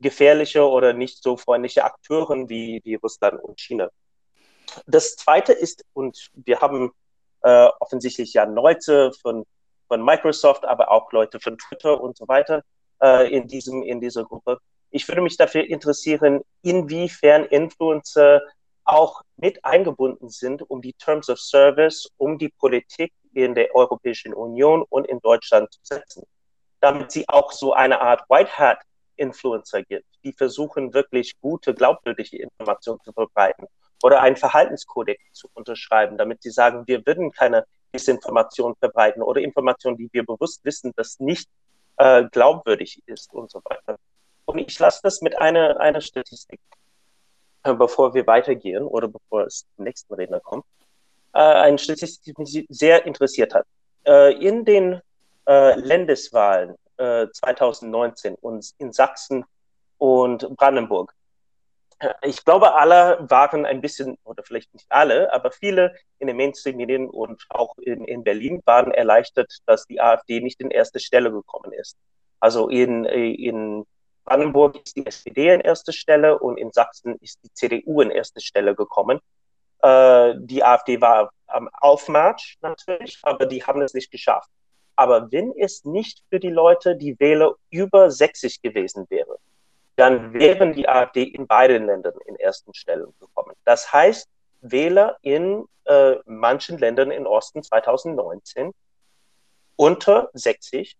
gefährliche oder nicht so freundliche Akteuren wie, wie Russland und China. Das Zweite ist, und wir haben äh, offensichtlich ja Leute von, von Microsoft, aber auch Leute von Twitter und so weiter äh, in, diesem, in dieser Gruppe. Ich würde mich dafür interessieren, inwiefern Influencer auch mit eingebunden sind, um die Terms of Service, um die Politik in der Europäischen Union und in Deutschland zu setzen damit sie auch so eine Art White Hat Influencer gibt, die versuchen wirklich gute, glaubwürdige Informationen zu verbreiten oder einen Verhaltenskodex zu unterschreiben, damit sie sagen, wir würden keine Desinformation verbreiten oder Informationen, die wir bewusst wissen, dass nicht äh, glaubwürdig ist und so weiter. Und ich lasse das mit einer, einer Statistik, bevor wir weitergehen oder bevor es zum nächsten Redner kommt, äh, eine Statistik, die mich sehr interessiert hat. Äh, in den äh, Landeswahlen äh, 2019 und in Sachsen und Brandenburg. Ich glaube, alle waren ein bisschen, oder vielleicht nicht alle, aber viele in den Mainstream-Medien und auch in, in Berlin waren erleichtert, dass die AfD nicht in erste Stelle gekommen ist. Also in, in Brandenburg ist die SPD in erste Stelle und in Sachsen ist die CDU in erste Stelle gekommen. Äh, die AfD war am Aufmarsch natürlich, aber die haben es nicht geschafft. Aber wenn es nicht für die Leute, die Wähler über 60 gewesen wäre, dann wären die AfD in beiden Ländern in ersten Stellen gekommen. Das heißt, Wähler in äh, manchen Ländern im Osten 2019 unter 60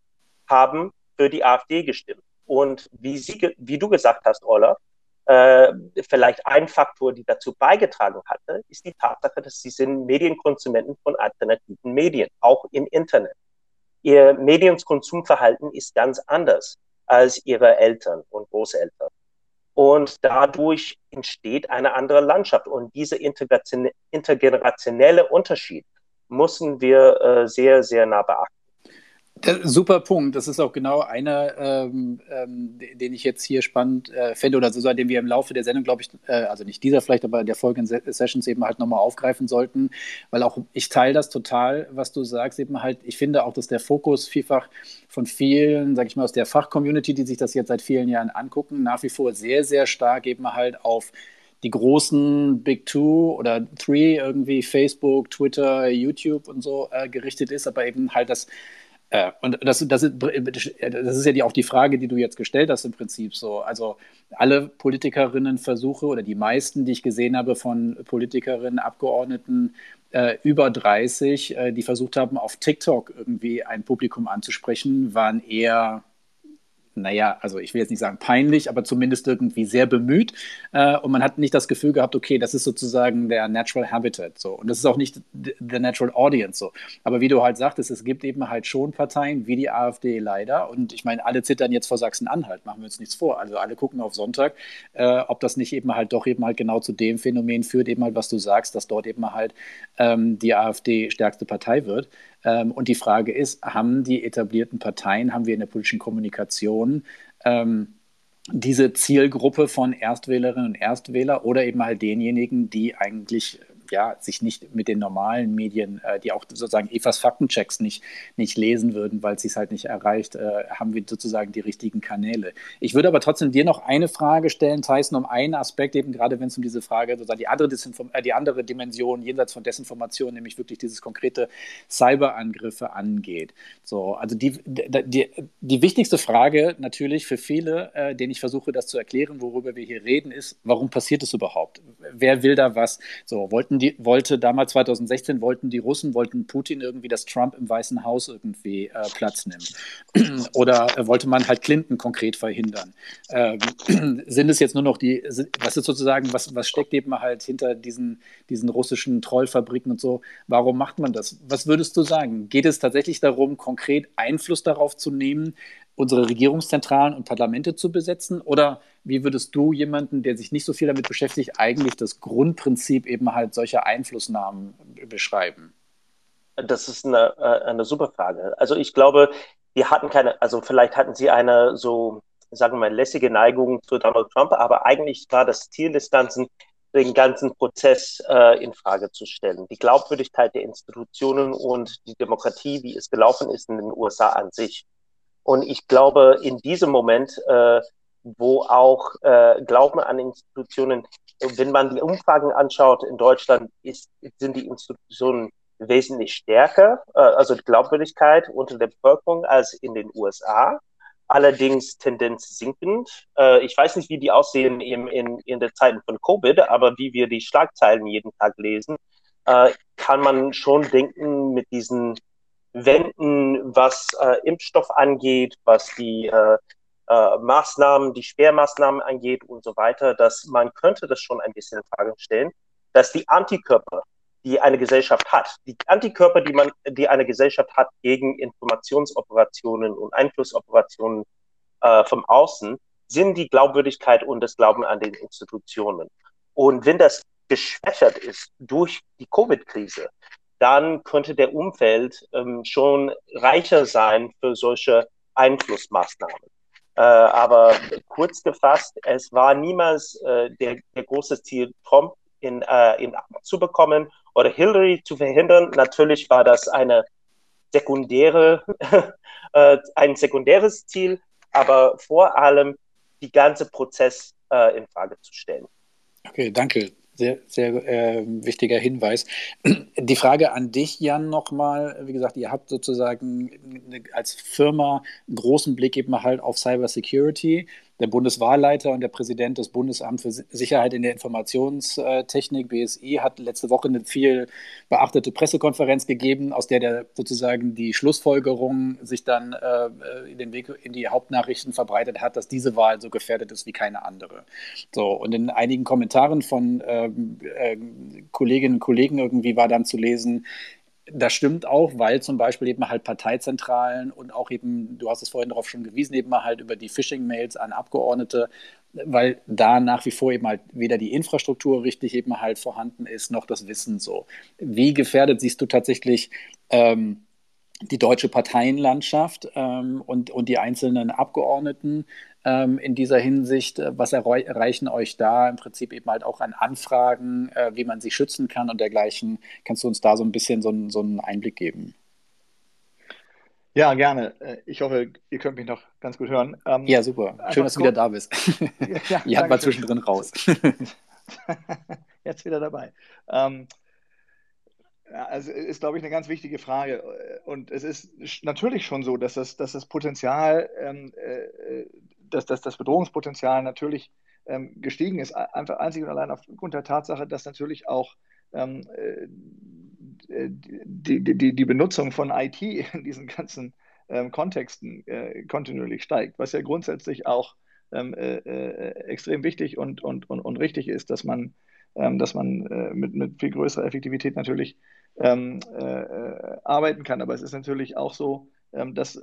haben für die AfD gestimmt. Und wie, sie, wie du gesagt hast, Olaf, äh, vielleicht ein Faktor, die dazu beigetragen hatte, ist die Tatsache, dass sie sind Medienkonsumenten von alternativen Medien, auch im Internet ihr Medienkonsumverhalten ist ganz anders als ihre Eltern und Großeltern. Und dadurch entsteht eine andere Landschaft. Und dieser intergenerationelle Unterschied müssen wir äh, sehr, sehr nah beachten. Super Punkt. Das ist auch genau einer, ähm, ähm, den ich jetzt hier spannend äh, fände oder so, den wir im Laufe der Sendung, glaube ich, äh, also nicht dieser vielleicht, aber der folgenden Sessions eben halt nochmal aufgreifen sollten, weil auch ich teile das total, was du sagst, eben halt, ich finde auch, dass der Fokus vielfach von vielen, sage ich mal, aus der Fachcommunity, die sich das jetzt seit vielen Jahren angucken, nach wie vor sehr, sehr stark eben halt auf die großen Big Two oder Three irgendwie, Facebook, Twitter, YouTube und so äh, gerichtet ist, aber eben halt das und das, das, ist, das ist ja die, auch die Frage, die du jetzt gestellt hast im Prinzip so. Also alle Politikerinnen versuche oder die meisten, die ich gesehen habe von Politikerinnen, Abgeordneten äh, über 30, äh, die versucht haben, auf TikTok irgendwie ein Publikum anzusprechen, waren eher naja, also ich will jetzt nicht sagen peinlich, aber zumindest irgendwie sehr bemüht. Äh, und man hat nicht das Gefühl gehabt, okay, das ist sozusagen der Natural Habitat so. Und das ist auch nicht the Natural Audience so. Aber wie du halt sagtest, es gibt eben halt schon Parteien wie die AfD leider. Und ich meine, alle zittern jetzt vor Sachsen-Anhalt, machen wir uns nichts vor. Also alle gucken auf Sonntag, äh, ob das nicht eben halt doch eben halt genau zu dem Phänomen führt, eben halt, was du sagst, dass dort eben halt ähm, die AfD stärkste Partei wird. Ähm, und die Frage ist, haben die etablierten Parteien, haben wir in der politischen Kommunikation ähm, diese Zielgruppe von Erstwählerinnen und Erstwähler oder eben halt denjenigen, die eigentlich ja, sich nicht mit den normalen Medien, äh, die auch sozusagen Evas Faktenchecks nicht, nicht lesen würden, weil sie es halt nicht erreicht, äh, haben wir sozusagen die richtigen Kanäle. Ich würde aber trotzdem dir noch eine Frage stellen, Tyson, um einen Aspekt, eben gerade wenn es um diese Frage, sozusagen die andere, äh, die andere Dimension jenseits von Desinformation, nämlich wirklich dieses konkrete Cyberangriffe angeht. So, also die, die, die wichtigste Frage natürlich für viele, äh, denen ich versuche, das zu erklären, worüber wir hier reden, ist, warum passiert es überhaupt? Wer will da was? So, wollten die, wollte damals 2016, wollten die Russen, wollten Putin irgendwie, dass Trump im Weißen Haus irgendwie äh, Platz nimmt. (clears throat) Oder äh, wollte man halt Clinton konkret verhindern? Ähm, (clears throat) sind es jetzt nur noch die, was ist sozusagen, was, was steckt eben halt hinter diesen, diesen russischen Trollfabriken und so? Warum macht man das? Was würdest du sagen? Geht es tatsächlich darum, konkret Einfluss darauf zu nehmen, unsere Regierungszentralen und Parlamente zu besetzen? Oder wie würdest du jemanden, der sich nicht so viel damit beschäftigt, eigentlich das Grundprinzip eben halt solcher Einflussnahmen beschreiben? Das ist eine, äh, eine super Frage. Also ich glaube, wir hatten keine, also vielleicht hatten sie eine so, sagen wir mal, lässige Neigung zu Donald Trump, aber eigentlich war das Ziel des Ganzen, den ganzen Prozess äh, in Frage zu stellen. Die Glaubwürdigkeit der Institutionen und die Demokratie, wie es gelaufen ist in den USA an sich. Und ich glaube, in diesem Moment, äh, wo auch äh, Glauben an Institutionen, wenn man die Umfragen anschaut in Deutschland, ist, sind die Institutionen wesentlich stärker, äh, also die Glaubwürdigkeit unter der Bevölkerung als in den USA. Allerdings Tendenz sinkend. Äh, ich weiß nicht, wie die aussehen im, in, in der Zeiten von Covid, aber wie wir die Schlagzeilen jeden Tag lesen, äh, kann man schon denken mit diesen wenden, was äh, Impfstoff angeht, was die äh, äh, Maßnahmen, die Sperrmaßnahmen angeht und so weiter, dass man könnte das schon ein bisschen in Frage stellen, dass die Antikörper, die eine Gesellschaft hat, die Antikörper, die man, die eine Gesellschaft hat gegen Informationsoperationen und Einflussoperationen äh, vom Außen, sind die Glaubwürdigkeit und das Glauben an den Institutionen. Und wenn das geschwächert ist durch die Covid-Krise, dann könnte der Umfeld ähm, schon reicher sein für solche Einflussmaßnahmen. Äh, aber kurz gefasst, es war niemals äh, der, der große Ziel, Trump in, äh, in zu bekommen oder Hillary zu verhindern. Natürlich war das eine sekundäre, (laughs) äh, ein sekundäres Ziel, aber vor allem die ganze Prozess äh, in Frage zu stellen. Okay, danke sehr, sehr äh, wichtiger Hinweis. (clears throat) Die Frage an dich, Jan, nochmal. Wie gesagt, ihr habt sozusagen als Firma einen großen Blick eben halt auf Cyber Security der Bundeswahlleiter und der Präsident des Bundesamts für Sicherheit in der Informationstechnik, BSI, hat letzte Woche eine viel beachtete Pressekonferenz gegeben, aus der der sozusagen die Schlussfolgerung sich dann äh, in den Weg in die Hauptnachrichten verbreitet hat, dass diese Wahl so gefährdet ist wie keine andere. So, und in einigen Kommentaren von ähm, äh, Kolleginnen und Kollegen irgendwie war dann zu lesen, das stimmt auch, weil zum Beispiel eben halt Parteizentralen und auch eben, du hast es vorhin darauf schon gewiesen, eben halt über die Phishing-Mails an Abgeordnete, weil da nach wie vor eben halt weder die Infrastruktur richtig eben halt vorhanden ist, noch das Wissen so. Wie gefährdet siehst du tatsächlich ähm, die deutsche Parteienlandschaft ähm, und, und die einzelnen Abgeordneten ähm, in dieser Hinsicht. Äh, was erreichen euch da im Prinzip eben halt auch an Anfragen, äh, wie man sich schützen kann und dergleichen? Kannst du uns da so ein bisschen so, so einen Einblick geben? Ja, gerne. Äh, ich hoffe, ihr könnt mich noch ganz gut hören. Ähm, ja, super. Schön, dass du wieder da bist. (laughs) (laughs) ja, Ihr habt mal zwischendrin raus. (laughs) Jetzt wieder dabei. Ähm, ja, also ist, glaube ich, eine ganz wichtige Frage. Und es ist natürlich schon so, dass das, dass das Potenzial ähm, äh, dass, dass das Bedrohungspotenzial natürlich ähm, gestiegen ist, einfach einzig und allein aufgrund der Tatsache, dass natürlich auch ähm, äh, die, die, die Benutzung von IT in diesen ganzen ähm, Kontexten äh, kontinuierlich steigt, was ja grundsätzlich auch ähm, äh, äh, extrem wichtig und, und, und, und richtig ist, dass man, ähm, dass man äh, mit, mit viel größerer Effektivität natürlich ähm, äh, arbeiten kann. Aber es ist natürlich auch so, dass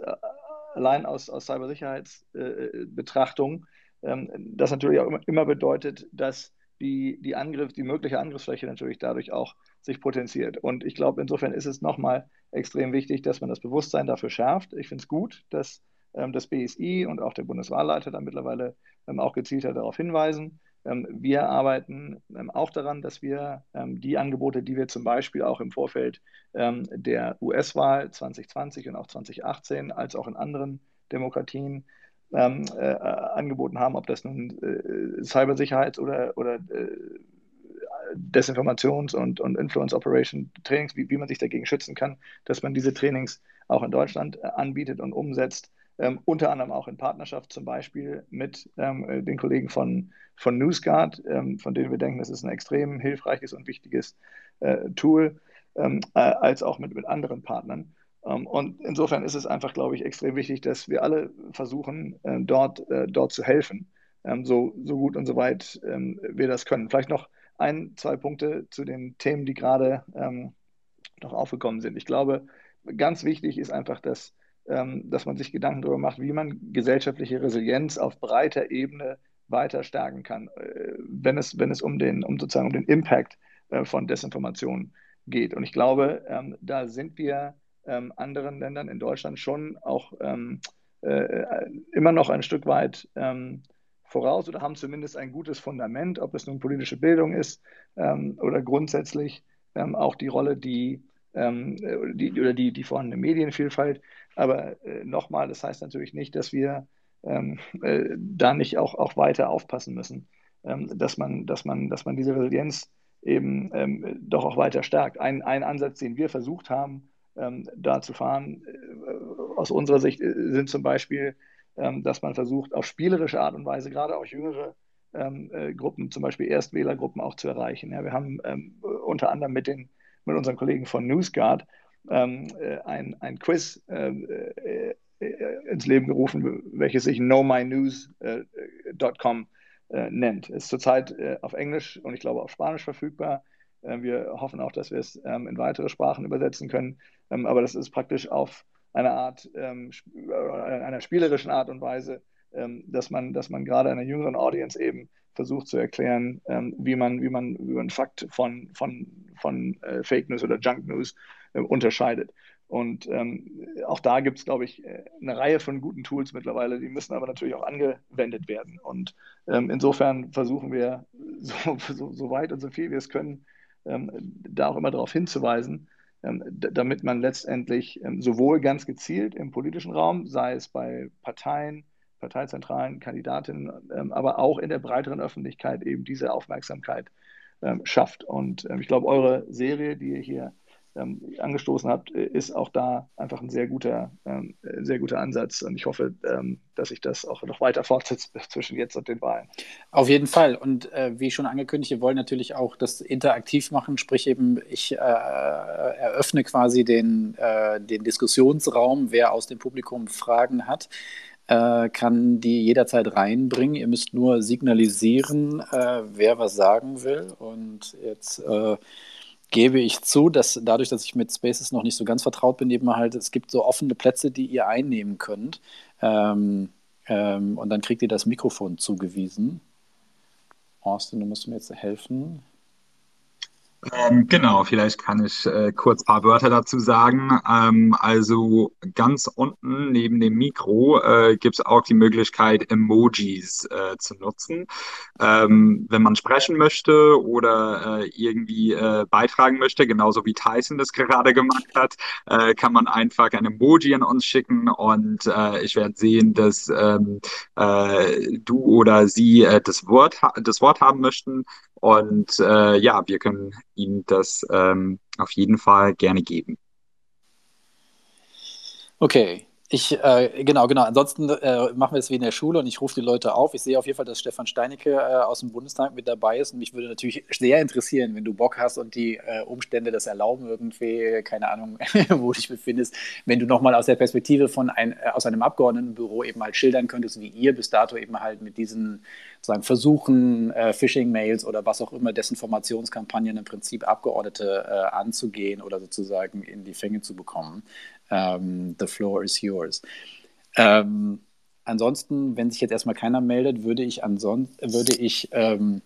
allein aus, aus Cybersicherheitsbetrachtung, äh, ähm, das natürlich auch immer, immer, bedeutet, dass die, die Angriff, die mögliche Angriffsfläche natürlich dadurch auch sich potenziert. Und ich glaube, insofern ist es nochmal extrem wichtig, dass man das Bewusstsein dafür schärft. Ich finde es gut, dass ähm, das BSI und auch der Bundeswahlleiter da mittlerweile ähm, auch gezielter darauf hinweisen. Ähm, wir arbeiten ähm, auch daran, dass wir ähm, die Angebote, die wir zum Beispiel auch im Vorfeld der US-Wahl 2020 und auch 2018 als auch in anderen Demokratien ähm, äh, angeboten haben, ob das nun äh, Cybersicherheits- oder, oder äh, Desinformations- und, und Influence Operation Trainings, wie, wie man sich dagegen schützen kann, dass man diese Trainings auch in Deutschland anbietet und umsetzt ähm, unter anderem auch in Partnerschaft zum Beispiel mit ähm, äh, den Kollegen von, von NewsGuard, ähm, von denen wir denken, das ist ein extrem hilfreiches und wichtiges äh, Tool, ähm, äh, als auch mit, mit anderen Partnern. Ähm, und insofern ist es einfach, glaube ich, extrem wichtig, dass wir alle versuchen, äh, dort, dort zu helfen, ähm, so, so gut und so weit wir das können. Vielleicht noch ein, zwei Punkte zu den Themen, die gerade noch aufgekommen sind. Ich glaube, ganz wichtig ist einfach, dass ähm, dass man sich Gedanken darüber macht, wie man gesellschaftliche Resilienz auf breiter Ebene weiter stärken kann, äh, wenn es, wenn es um den, um sozusagen um den Impact äh, von Desinformation geht. Und ich glaube, ähm, da sind wir ähm, anderen Ländern in Deutschland schon auch ähm, äh, immer noch ein Stück weit ähm, voraus oder haben zumindest ein gutes Fundament, ob es nun politische Bildung ist ähm, oder grundsätzlich auch die Rolle, die ähm, die, oder die, die vorhandene Medienvielfalt. Aber äh, nochmal, das heißt natürlich nicht, dass wir ähm, (laughs) äh, da nicht auch, auch weiter aufpassen müssen, ähm, dass, man, dass, man, dass man diese Resilienz eben ähm, doch auch weiter stärkt. Ein, ein Ansatz, den wir versucht haben, ähm, da zu fahren, äh, aus unserer Sicht äh, sind zum Beispiel, ähm, dass man versucht, auf spielerische Art und Weise gerade auch jüngere äh, Gruppen, zum Beispiel Erstwählergruppen auch zu erreichen. Ja, wir haben unter anderem mit den mit unseren Kollegen von NewsGuard ähm, äh, ein, ein Quiz ähm, äh, äh, ins Leben gerufen, welches sich knowmynews.com äh, nennt. Ist zurzeit äh, auf Englisch und ich glaube auf Spanisch verfügbar. Wir hoffen auch, dass wir es ähm, in weitere Sprachen übersetzen können. Ähm, aber das ist praktisch auf eine Art, einer spielerischen Art und Weise, dass man, dass man gerade einer jüngeren Audience eben versucht zu erklären, ähm, wie, man, wie, man, wie man Fakt von, von, von äh, Fake News oder Junk News äh, unterscheidet. Und ähm, auch da gibt es, glaube ich, äh, eine Reihe von guten Tools mittlerweile, die müssen aber natürlich auch angewendet werden. Und ähm, insofern versuchen wir, (laughs) so, so, so, weit und so viel wir es können, ähm, da auch immer darauf hinzuweisen, ähm, damit man letztendlich ähm, sowohl ganz gezielt im politischen Raum, sei es bei Parteien, parteizentralen Kandidatinnen, ähm, aber auch in der breiteren Öffentlichkeit eben diese Aufmerksamkeit ähm, schafft. Und ähm, ich glaube, eure Serie, die ihr hier angestoßen habt, äh, ist auch da einfach ein sehr guter, ähm, sehr guter Ansatz. Und ich hoffe, dass sich das auch noch weiter (laughs) fortsetzt zwischen jetzt und den Wahlen. Auf jeden Fall. Und äh, wie schon angekündigt, wir wollen natürlich auch das interaktiv machen, sprich eben, ich äh, eröffne quasi den, äh, den Diskussionsraum, wer aus dem Publikum Fragen hat äh, kann die jederzeit reinbringen. Ihr müsst nur signalisieren, äh, wer was sagen will. Und jetzt äh, gebe ich zu, dass dadurch, dass ich mit Spaces noch nicht so ganz vertraut bin, eben halt, es gibt so offene Plätze, die ihr einnehmen könnt. Ähm, ähm, und dann kriegt ihr das Mikrofon zugewiesen. Austin, du musst mir jetzt helfen. Ähm, genau, vielleicht kann ich äh, kurz ein paar Wörter dazu sagen. Ähm, also ganz unten neben dem Mikro äh, gibt es auch die Möglichkeit, Emojis äh, zu nutzen. Ähm, wenn man sprechen möchte oder äh, irgendwie äh, beitragen möchte, genauso wie Tyson das gerade gemacht hat, äh, kann man einfach ein Emoji an uns schicken und ich werde sehen, dass ähm, du oder sie das, Wort das Wort haben möchten und äh, ja, wir können Ihnen das ähm, auf jeden Fall gerne geben. Okay, ich, äh, genau, genau. Ansonsten äh, machen wir es wie in der Schule und ich rufe die Leute auf. Ich sehe auf jeden Fall, dass Stefan Steinecke äh, aus dem Bundestag mit dabei ist und mich würde natürlich sehr interessieren, wenn du Bock hast und die äh, Umstände das erlauben, irgendwie, keine Ahnung, (laughs) wo du dich befindest, wenn du nochmal aus der Perspektive von ein, äh, aus einem Abgeordnetenbüro eben halt schildern könntest, wie ihr bis dato eben halt mit diesen sozusagen Versuchen, äh, Phishing-Mails oder was auch immer, Desinformationskampagnen im Prinzip Abgeordnete anzugehen oder sozusagen in die Fänge zu bekommen. Um, the floor is yours. Ähm, ansonsten, wenn sich jetzt erstmal keiner meldet, würde ich ansonsten würde ich ähm,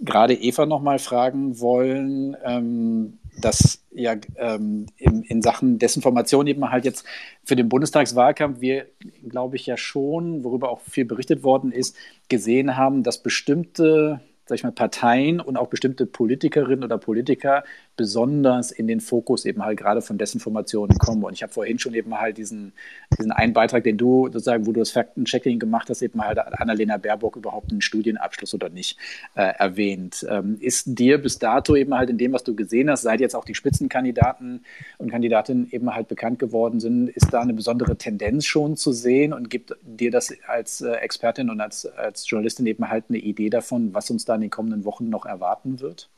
gerade Eva nochmal fragen wollen, ähm, dass ja ähm, in, in, Sachen Desinformation eben halt jetzt für den Bundestagswahlkampf wir, glaube ich, ja schon, worüber auch viel berichtet worden ist, gesehen haben, dass bestimmte sag ich mal, Parteien und auch bestimmte Politikerinnen oder Politiker besonders in den Fokus eben halt gerade von Desinformationen kommen. Und ich habe vorhin schon eben halt diesen, diesen einen Beitrag, den du sozusagen, wo du das Faktenchecking gemacht hast, eben halt Annalena Baerbock überhaupt einen Studienabschluss oder nicht äh, erwähnt. Ähm, ist dir bis dato eben halt in dem, was du gesehen hast, seit jetzt auch die Spitzenkandidaten und Kandidatinnen eben halt bekannt geworden sind, ist da eine besondere Tendenz schon zu sehen und gibt dir das als äh, Expertin und als, als Journalistin eben halt eine Idee davon, was uns da in den kommenden Wochen noch erwarten wird?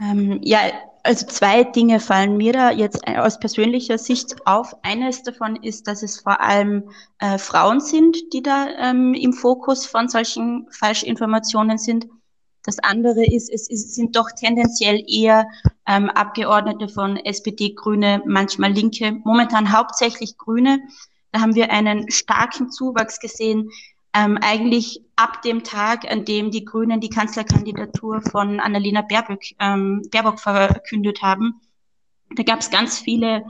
Ähm, ja, also zwei Dinge fallen mir da jetzt aus persönlicher Sicht auf. Eines davon ist, dass es vor allem äh, Frauen sind, die da ähm, im Fokus von solchen Falschinformationen sind. Das andere ist, es, es sind doch tendenziell eher ähm, Abgeordnete von SPD, Grüne, manchmal Linke, momentan hauptsächlich Grüne. Da haben wir einen starken Zuwachs gesehen ähm, eigentlich ab dem Tag, an dem die Grünen die Kanzlerkandidatur von Annalena Baerbock, ähm, Baerbock verkündet haben. Da gab es ganz viele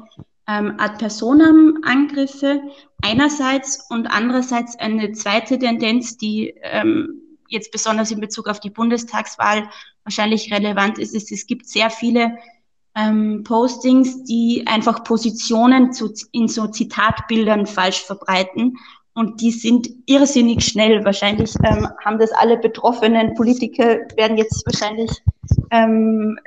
ähm, Ad personam Angriffe einerseits und andererseits eine zweite Tendenz, die ähm, jetzt besonders in Bezug auf die Bundestagswahl wahrscheinlich relevant ist, ist, es gibt sehr viele ähm, Postings, die einfach Positionen zu, in so Zitatbildern falsch verbreiten und die sind irrsinnig schnell. Wahrscheinlich ähm, haben das alle betroffenen Politiker, werden jetzt wahrscheinlich ähm,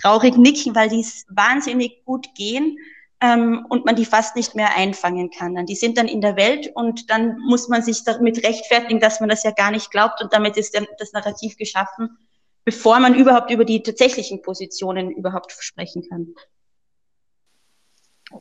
traurig nicken, weil die wahnsinnig gut gehen ähm, und man die fast nicht mehr einfangen kann. Die sind dann in der Welt und dann muss man sich damit rechtfertigen, dass man das ja gar nicht glaubt und damit ist das Narrativ geschaffen, bevor man überhaupt über die tatsächlichen Positionen überhaupt sprechen kann.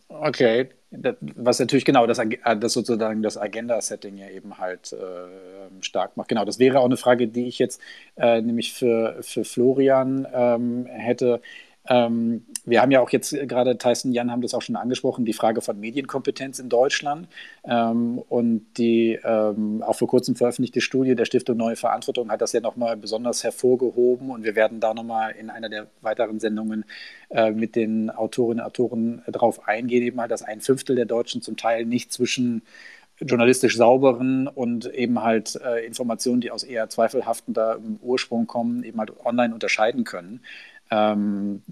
Okay, was natürlich genau das, äh, das sozusagen das Agenda-Setting ja eben halt äh, stark macht. Genau, das wäre auch eine Frage, die ich jetzt äh, nämlich für, für Florian ähm, hätte. Ähm, wir haben ja auch jetzt gerade, Tyson Jan haben das auch schon angesprochen, die Frage von Medienkompetenz in Deutschland. Ähm, und die ähm, auch vor kurzem veröffentlichte Studie der Stiftung Neue Verantwortung hat das ja nochmal besonders hervorgehoben. Und wir werden da nochmal in einer der weiteren Sendungen äh, mit den Autorinnen und Autoren drauf eingehen, eben halt, dass ein Fünftel der Deutschen zum Teil nicht zwischen journalistisch sauberen und eben halt äh, Informationen, die aus eher zweifelhaften Ursprung kommen, eben halt online unterscheiden können. Ähm,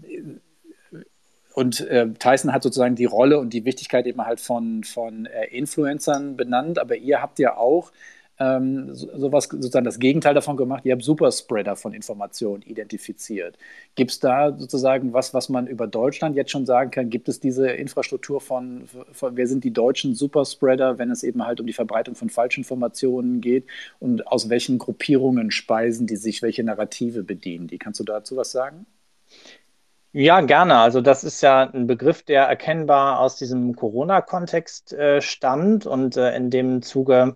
und äh, Tyson hat sozusagen die Rolle und die Wichtigkeit eben halt von, von äh, Influencern benannt, aber ihr habt ja auch ähm, sowas sozusagen das Gegenteil davon gemacht. Ihr habt Superspreader von Informationen identifiziert. Gibt es da sozusagen was, was man über Deutschland jetzt schon sagen kann? Gibt es diese Infrastruktur von, von wer sind die deutschen Superspreader, wenn es eben halt um die Verbreitung von Falschinformationen geht? Und aus welchen Gruppierungen speisen die sich, welche Narrative bedienen die? Kannst du dazu was sagen? Ja, gerne. Also das ist ja ein Begriff, der erkennbar aus diesem Corona-Kontext äh, stammt und äh, in dem Zuge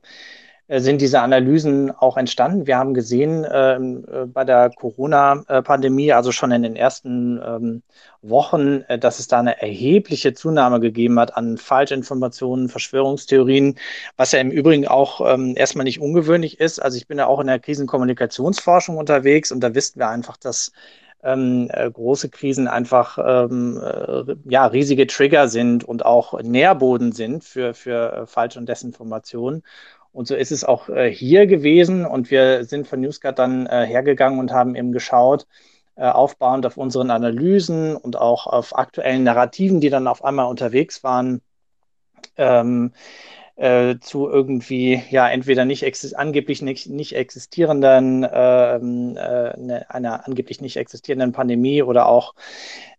äh, sind diese Analysen auch entstanden. Wir haben gesehen ähm, äh, bei der Corona-Pandemie, also schon in den ersten ähm, Wochen, äh, dass es da eine erhebliche Zunahme gegeben hat an Falschinformationen, Verschwörungstheorien, was ja im Übrigen auch ähm, erstmal nicht ungewöhnlich ist. Also ich bin ja auch in der Krisenkommunikationsforschung unterwegs und da wissen wir einfach, dass ähm, äh, große Krisen einfach ähm, äh, ja, riesige Trigger sind und auch Nährboden sind für, für äh, Falsch- und Desinformation. Und so ist es auch äh, hier gewesen. Und wir sind von NewsGuard dann äh, hergegangen und haben eben geschaut, aufbauend auf unseren Analysen und auch auf aktuellen Narrativen, die dann auf einmal unterwegs waren, ähm, äh, zu irgendwie ja entweder nicht angeblich nicht, nicht existierenden ähm, äh, ne, einer angeblich nicht existierenden Pandemie oder auch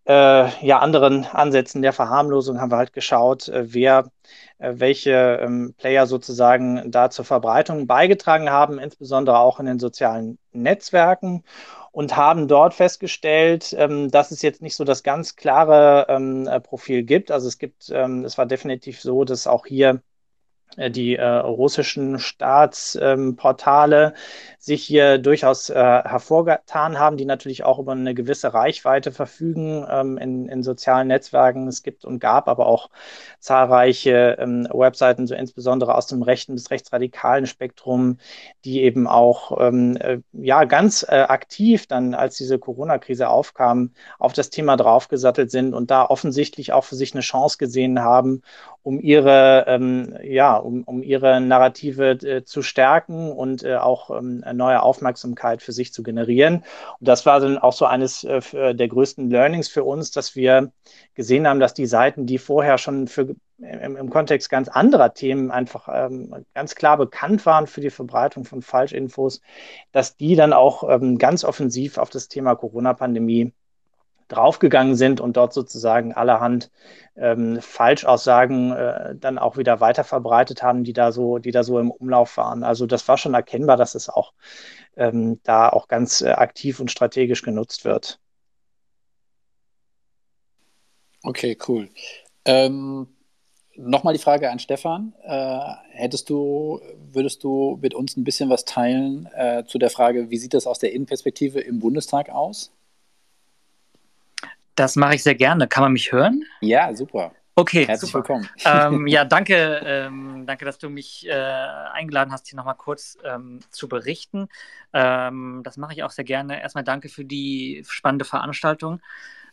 äh, ja anderen Ansätzen der Verharmlosung haben wir halt geschaut, äh, wer äh, welche ähm, Player sozusagen da zur Verbreitung beigetragen haben, insbesondere auch in den sozialen Netzwerken und haben dort festgestellt, ähm, dass es jetzt nicht so das ganz klare ähm, Profil gibt. Also es gibt, es war definitiv so, dass auch hier äh, die äh, russischen Staatsportale ähm, sich hier durchaus äh, hervorgetan haben, die natürlich auch über eine gewisse Reichweite verfügen ähm, in, in, sozialen Netzwerken. Es gibt und gab aber auch zahlreiche ähm, Webseiten, so insbesondere aus dem rechten bis rechtsradikalen Spektrum, die eben auch ähm, äh, ja ganz äh, aktiv dann, als diese Corona-Krise aufkam, auf das Thema draufgesattelt sind und da offensichtlich auch für sich eine Chance gesehen haben, um ihre ähm, ja um, um ihre Narrative äh, zu stärken und äh, auch ähm, neue Aufmerksamkeit für sich zu generieren. Und das war dann auch so eines äh, der größten Learnings für uns, dass wir gesehen haben, dass die Seiten, die vorher schon für im, im Kontext ganz anderer Themen einfach ähm, ganz klar bekannt waren für die Verbreitung von Falschinfos, dass die dann auch ähm, ganz offensiv auf das Thema Corona-Pandemie draufgegangen sind und dort sozusagen allerhand ähm, Falschaussagen äh, dann auch wieder weiter verbreitet haben, die da so, die da so im Umlauf waren. Also das war schon erkennbar, dass es auch ähm, da auch ganz äh, aktiv und strategisch genutzt wird. Okay, cool. Ähm, Nochmal die Frage an Stefan. Äh, hättest du, würdest du mit uns ein bisschen was teilen äh, zu der Frage, wie sieht das aus der Innenperspektive im Bundestag aus? Das mache ich sehr gerne. Kann man mich hören? Ja, super. Okay, herzlich super. willkommen. (laughs) Ähm, (laughs) ja, danke, ähm, danke, dass du mich äh, eingeladen hast, hier nochmal kurz ähm, zu berichten. Ähm, das mache ich auch sehr gerne. Erstmal danke für die spannende Veranstaltung.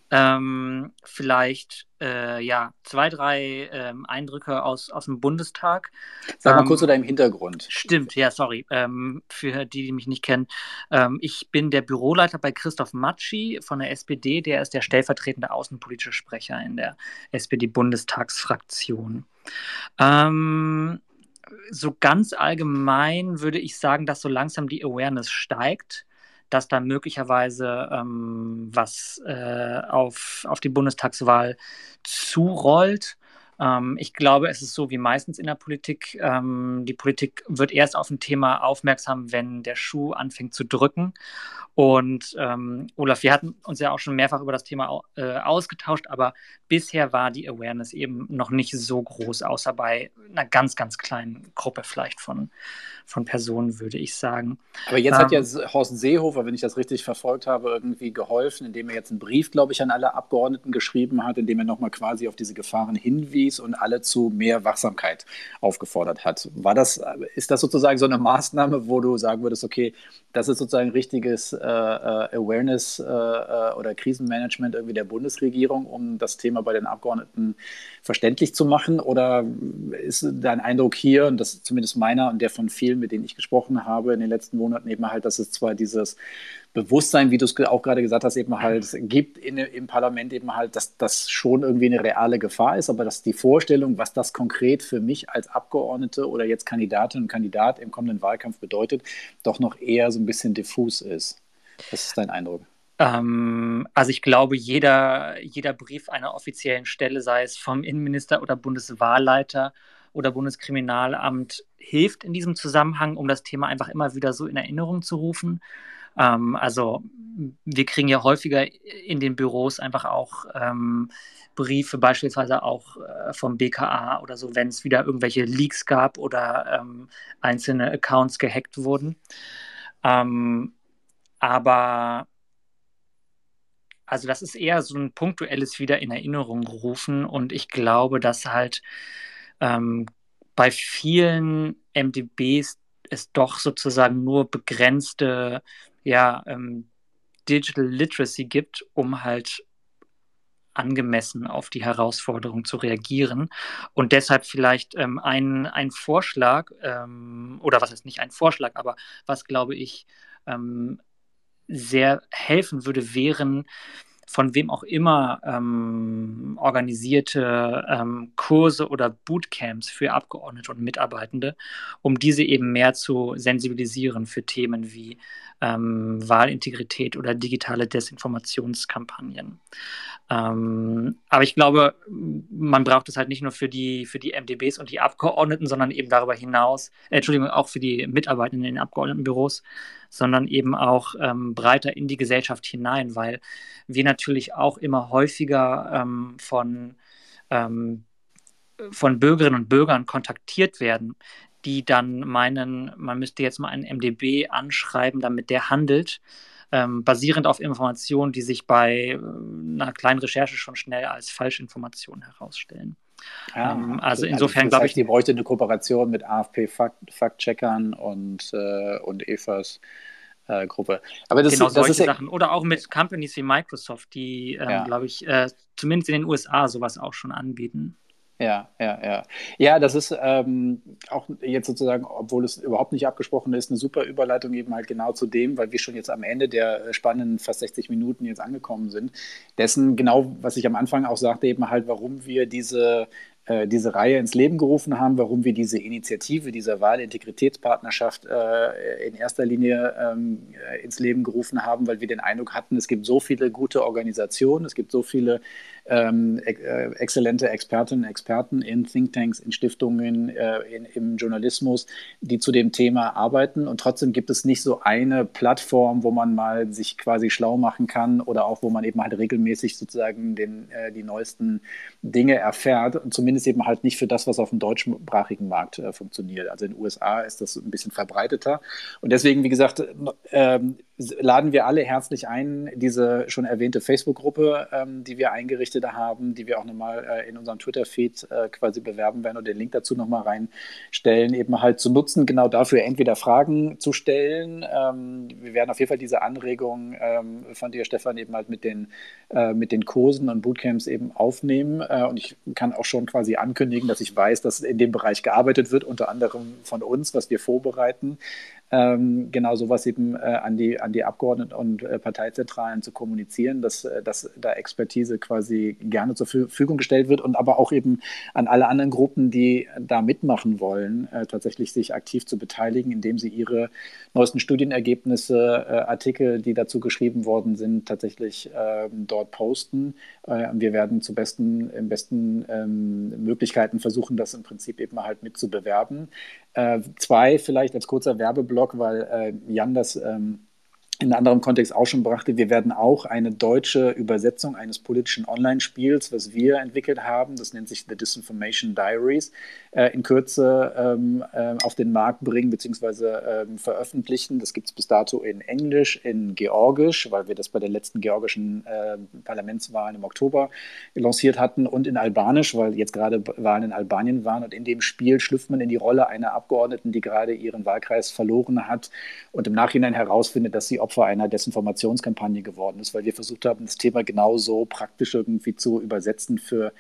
Ähm, vielleicht äh, ja zwei, drei ähm, Eindrücke aus, aus dem Bundestag. Sag mal ähm, kurz zu deinem Hintergrund. Stimmt, ja, sorry. Ähm, für die, die mich nicht kennen. Ähm, ich bin der Büroleiter bei Christoph Matschi von der SPD. Der ist der stellvertretende außenpolitische Sprecher in der SPD-Bundestagsfraktion. Ähm, so ganz allgemein würde ich sagen, dass so langsam die Awareness steigt dass da möglicherweise ähm, was äh, auf, auf die Bundestagswahl zurollt. Ähm, ich glaube, es ist so wie meistens in der Politik. Ähm, die Politik wird erst auf ein Thema aufmerksam, wenn der Schuh anfängt zu drücken. Und ähm, Olaf, wir hatten uns ja auch schon mehrfach über das Thema äh, ausgetauscht, aber bisher war die Awareness eben noch nicht so groß, außer bei einer ganz, ganz kleinen Gruppe vielleicht von, von Personen, würde ich sagen. Aber jetzt ähm, hat ja Horst Seehofer, wenn ich das richtig verfolgt habe, irgendwie geholfen, indem er jetzt einen Brief, glaube ich, an alle Abgeordneten geschrieben hat, indem er nochmal quasi auf diese Gefahren hinwies und alle zu mehr Wachsamkeit aufgefordert hat. War das, ist das sozusagen so eine Maßnahme, wo du sagen würdest, okay, das ist sozusagen richtiges äh, äh, Awareness äh, äh, oder Krisenmanagement irgendwie der Bundesregierung, um das Thema bei den Abgeordneten verständlich zu machen? Oder ist dein Eindruck hier, und das ist zumindest meiner und der von vielen mit denen ich gesprochen habe in den letzten Monaten, eben halt, dass es zwar dieses Bewusstsein, wie du es auch gerade gesagt hast, eben halt gibt in, im Parlament eben halt, dass das schon irgendwie eine reale Gefahr ist, aber dass die Vorstellung, was das konkret für mich als Abgeordnete oder jetzt Kandidatin und Kandidat im kommenden Wahlkampf bedeutet, doch noch eher so ein bisschen diffus ist. Was ist dein Eindruck? Ähm, also ich glaube, jeder, jeder Brief einer offiziellen Stelle, sei es vom Innenminister oder Bundeswahlleiter oder Bundeskriminalamt hilft in diesem Zusammenhang, um das Thema einfach immer wieder so in Erinnerung zu rufen. Ähm, also wir kriegen ja häufiger in den Büros einfach auch ähm, Briefe, beispielsweise auch äh, vom BKA oder so, wenn es wieder irgendwelche Leaks gab oder ähm, einzelne Accounts gehackt wurden. Ähm, aber also das ist eher so ein punktuelles Wieder in Erinnerung rufen und ich glaube, dass halt ähm, bei vielen MDBs es doch sozusagen nur begrenzte ja, ähm, Digital Literacy gibt, um halt angemessen auf die Herausforderung zu reagieren. Und deshalb vielleicht ähm, ein, ein Vorschlag, ähm, oder was ist nicht ein Vorschlag, aber was glaube ich ähm, sehr helfen würde, wären von wem auch immer ähm, organisierte ähm, Kurse oder Bootcamps für Abgeordnete und Mitarbeitende, um diese eben mehr zu sensibilisieren für Themen wie ähm, Wahlintegrität oder digitale Desinformationskampagnen. Ähm, aber ich glaube, man braucht es halt nicht nur für die, für die MDBs und die Abgeordneten, sondern eben darüber hinaus, äh, Entschuldigung, auch für die Mitarbeitenden in den Abgeordnetenbüros, sondern eben auch ähm, breiter in die Gesellschaft hinein, weil wir natürlich auch immer häufiger ähm, von ähm, von Bürgerinnen und Bürgern kontaktiert werden, die dann meinen, man müsste jetzt mal einen MDB anschreiben, damit der handelt, ähm, basierend auf Informationen, die sich bei äh, einer kleinen Recherche schon schnell als Falschinformationen herausstellen. Ja, ähm, also insofern also glaube ich. Die bräuchte eine Kooperation mit AFP-Faktcheckern und, äh, und EFAs. Äh, Gruppe. Aber das, genau, das solche ist Sachen. Oder auch mit Companies wie Microsoft, die, ähm, ja. glaube ich, äh, zumindest in den USA sowas auch schon anbieten. Ja, ja, ja. Ja, das ist ähm, auch jetzt sozusagen, obwohl es überhaupt nicht abgesprochen ist, eine super Überleitung eben halt genau zu dem, weil wir schon jetzt am Ende der spannenden fast 60 Minuten jetzt angekommen sind. Dessen genau, was ich am Anfang auch sagte, eben halt, warum wir diese äh, diese Reihe ins Leben gerufen haben, warum wir diese Initiative dieser Wahlintegritätspartnerschaft äh, in erster Linie ähm, äh, ins Leben gerufen haben, weil wir den Eindruck hatten, es gibt so viele gute Organisationen, es gibt so viele ähm, äh, exzellente Expertinnen und Experten in Thinktanks, in Stiftungen, äh, in, im Journalismus, die zu dem Thema arbeiten. Und trotzdem gibt es nicht so eine Plattform, wo man mal sich quasi schlau machen kann oder auch wo man eben halt regelmäßig sozusagen den, äh, die neuesten Dinge erfährt. Und zumindest eben halt nicht für das, was auf dem deutschsprachigen Markt äh, funktioniert. Also in den USA ist das ein bisschen verbreiteter. Und deswegen, wie gesagt, äh, laden wir alle herzlich ein, diese schon erwähnte Facebook-Gruppe, ähm, die wir eingerichtet haben, die wir auch nochmal äh, in unserem Twitter-Feed äh, quasi bewerben werden und den Link dazu nochmal reinstellen, eben halt zu nutzen, genau dafür entweder Fragen zu stellen. Ähm, wir werden auf jeden Fall diese Anregung ähm, von dir, Stefan, eben halt mit den, äh, mit den Kursen und Bootcamps eben aufnehmen. Äh, und ich kann auch schon quasi ankündigen, dass ich weiß, dass in dem Bereich gearbeitet wird, unter anderem von uns, was wir vorbereiten ähm, genau sowas eben äh, an, die, an die Abgeordneten und äh, Parteizentralen zu kommunizieren, dass, äh, dass da Expertise quasi gerne zur Verfügung gestellt wird und aber auch eben an alle anderen Gruppen, die da mitmachen wollen, äh, tatsächlich sich aktiv zu beteiligen, indem sie ihre neuesten Studienergebnisse, äh, Artikel, die dazu geschrieben worden sind, tatsächlich ähm, dort posten. Äh, wir werden zu besten, im besten ähm, Möglichkeiten versuchen, das im Prinzip eben halt mit bewerben. zwei, vielleicht als kurzer Werbeblock, weil äh, Jan das ähm, in einem anderen Kontext auch schon brachte, wir werden auch eine deutsche Übersetzung eines politischen Online-Spiels, was wir entwickelt haben, das nennt sich The Disinformation Diaries, äh, in Kürze ähm, äh, auf den Markt bringen bzw. Ähm, veröffentlichen. Das gibt es bis dato in Englisch, in Georgisch, weil wir das bei der letzten georgischen äh, Parlamentswahlen im Oktober lanciert hatten und in Albanisch, weil jetzt gerade Wahlen in Albanien waren. Und in dem Spiel schlüpft man in die Rolle einer Abgeordneten, die gerade ihren Wahlkreis verloren hat und im Nachhinein herausfindet, dass sie Opfer einer Desinformationskampagne geworden ist, weil wir versucht haben, das Thema genauso praktisch irgendwie zu übersetzen für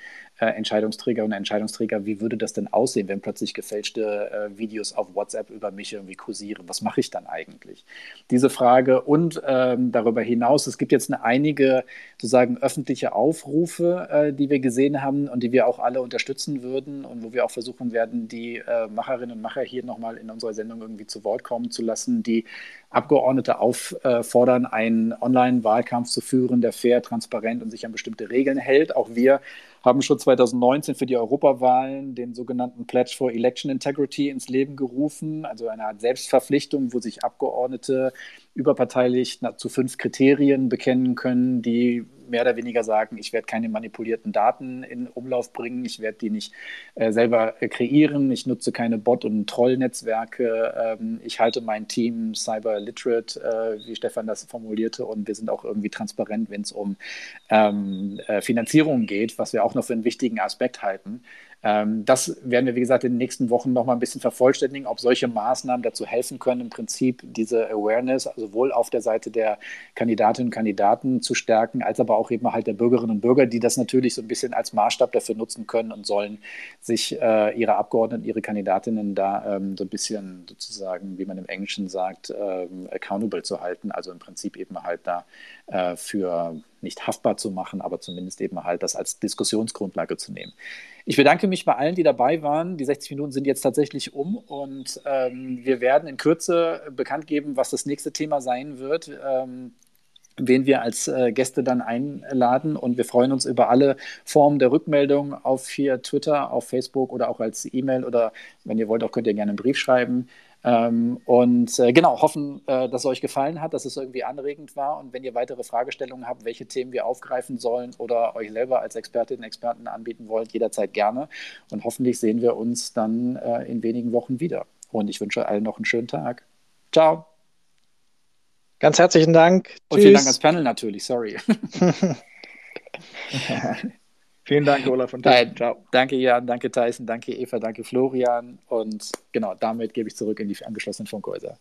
Entscheidungsträger und Entscheidungsträger, wie würde das denn aussehen, wenn plötzlich gefälschte äh, Videos auf WhatsApp über mich irgendwie kursieren? Was mache ich dann eigentlich? Diese Frage und ähm, darüber hinaus, es gibt jetzt eine, einige sozusagen öffentliche Aufrufe, äh, die wir gesehen haben und die wir auch alle unterstützen würden und wo wir auch versuchen werden, die äh, Macherinnen und Macher hier nochmal in unserer Sendung irgendwie zu Wort kommen zu lassen, die Abgeordnete auffordern, einen Online-Wahlkampf zu führen, der fair, transparent und sich an bestimmte Regeln hält. Auch wir haben schon 2019 für die Europawahlen den sogenannten Pledge for Election Integrity ins Leben gerufen, also eine Art Selbstverpflichtung, wo sich Abgeordnete überparteilich zu fünf Kriterien bekennen können, die mehr oder weniger sagen, ich werde keine manipulierten Daten in Umlauf bringen, ich werde die nicht äh, selber äh, kreieren, ich nutze keine Bot- und Trollnetzwerke, ähm, ich halte mein Team cyber literate, äh, wie Stefan das formulierte, und wir sind auch irgendwie transparent, wenn es um ähm, äh, Finanzierung geht, was wir auch noch für einen wichtigen Aspekt halten. Ähm, das werden wir, wie gesagt, in den nächsten Wochen noch mal ein bisschen vervollständigen, ob solche Maßnahmen dazu helfen können, im Prinzip diese Awareness sowohl auf der Seite der Kandidatinnen und Kandidaten zu stärken, als aber auch eben halt der Bürgerinnen und Bürger, die das natürlich so ein bisschen als Maßstab dafür nutzen können und sollen, sich äh, ihre Abgeordneten, ihre Kandidatinnen da ähm, so ein bisschen sozusagen, wie man im Englischen sagt, ähm, accountable zu halten, also im Prinzip eben halt da äh, für nicht haftbar zu machen, aber zumindest eben halt das als Diskussionsgrundlage zu nehmen. Ich bedanke mich bei allen, die dabei waren. Die 60 Minuten sind jetzt tatsächlich um und ähm, wir werden in Kürze bekannt geben, was das nächste Thema sein wird. Ähm, wen wir als äh, Gäste dann einladen. Und wir freuen uns über alle Formen der Rückmeldung auf hier Twitter, auf Facebook oder auch als E-Mail oder wenn ihr wollt, auch könnt ihr gerne einen Brief schreiben. Ähm, und äh, genau, hoffen, äh, dass es euch gefallen hat, dass es irgendwie anregend war. Und wenn ihr weitere Fragestellungen habt, welche Themen wir aufgreifen sollen oder euch selber als Expertinnen und Experten anbieten wollt, jederzeit gerne. Und hoffentlich sehen wir uns dann äh, in wenigen Wochen wieder. Und ich wünsche allen noch einen schönen Tag. Ciao. Ganz herzlichen Dank. Und Tschüss. vielen Dank ans Panel natürlich, sorry. (laughs) vielen Dank, Olaf und Nein, Ciao. Danke, Jan, danke, Tyson, danke, Eva, danke, Florian. Und genau, damit gebe ich zurück in die angeschlossenen Funkhäuser.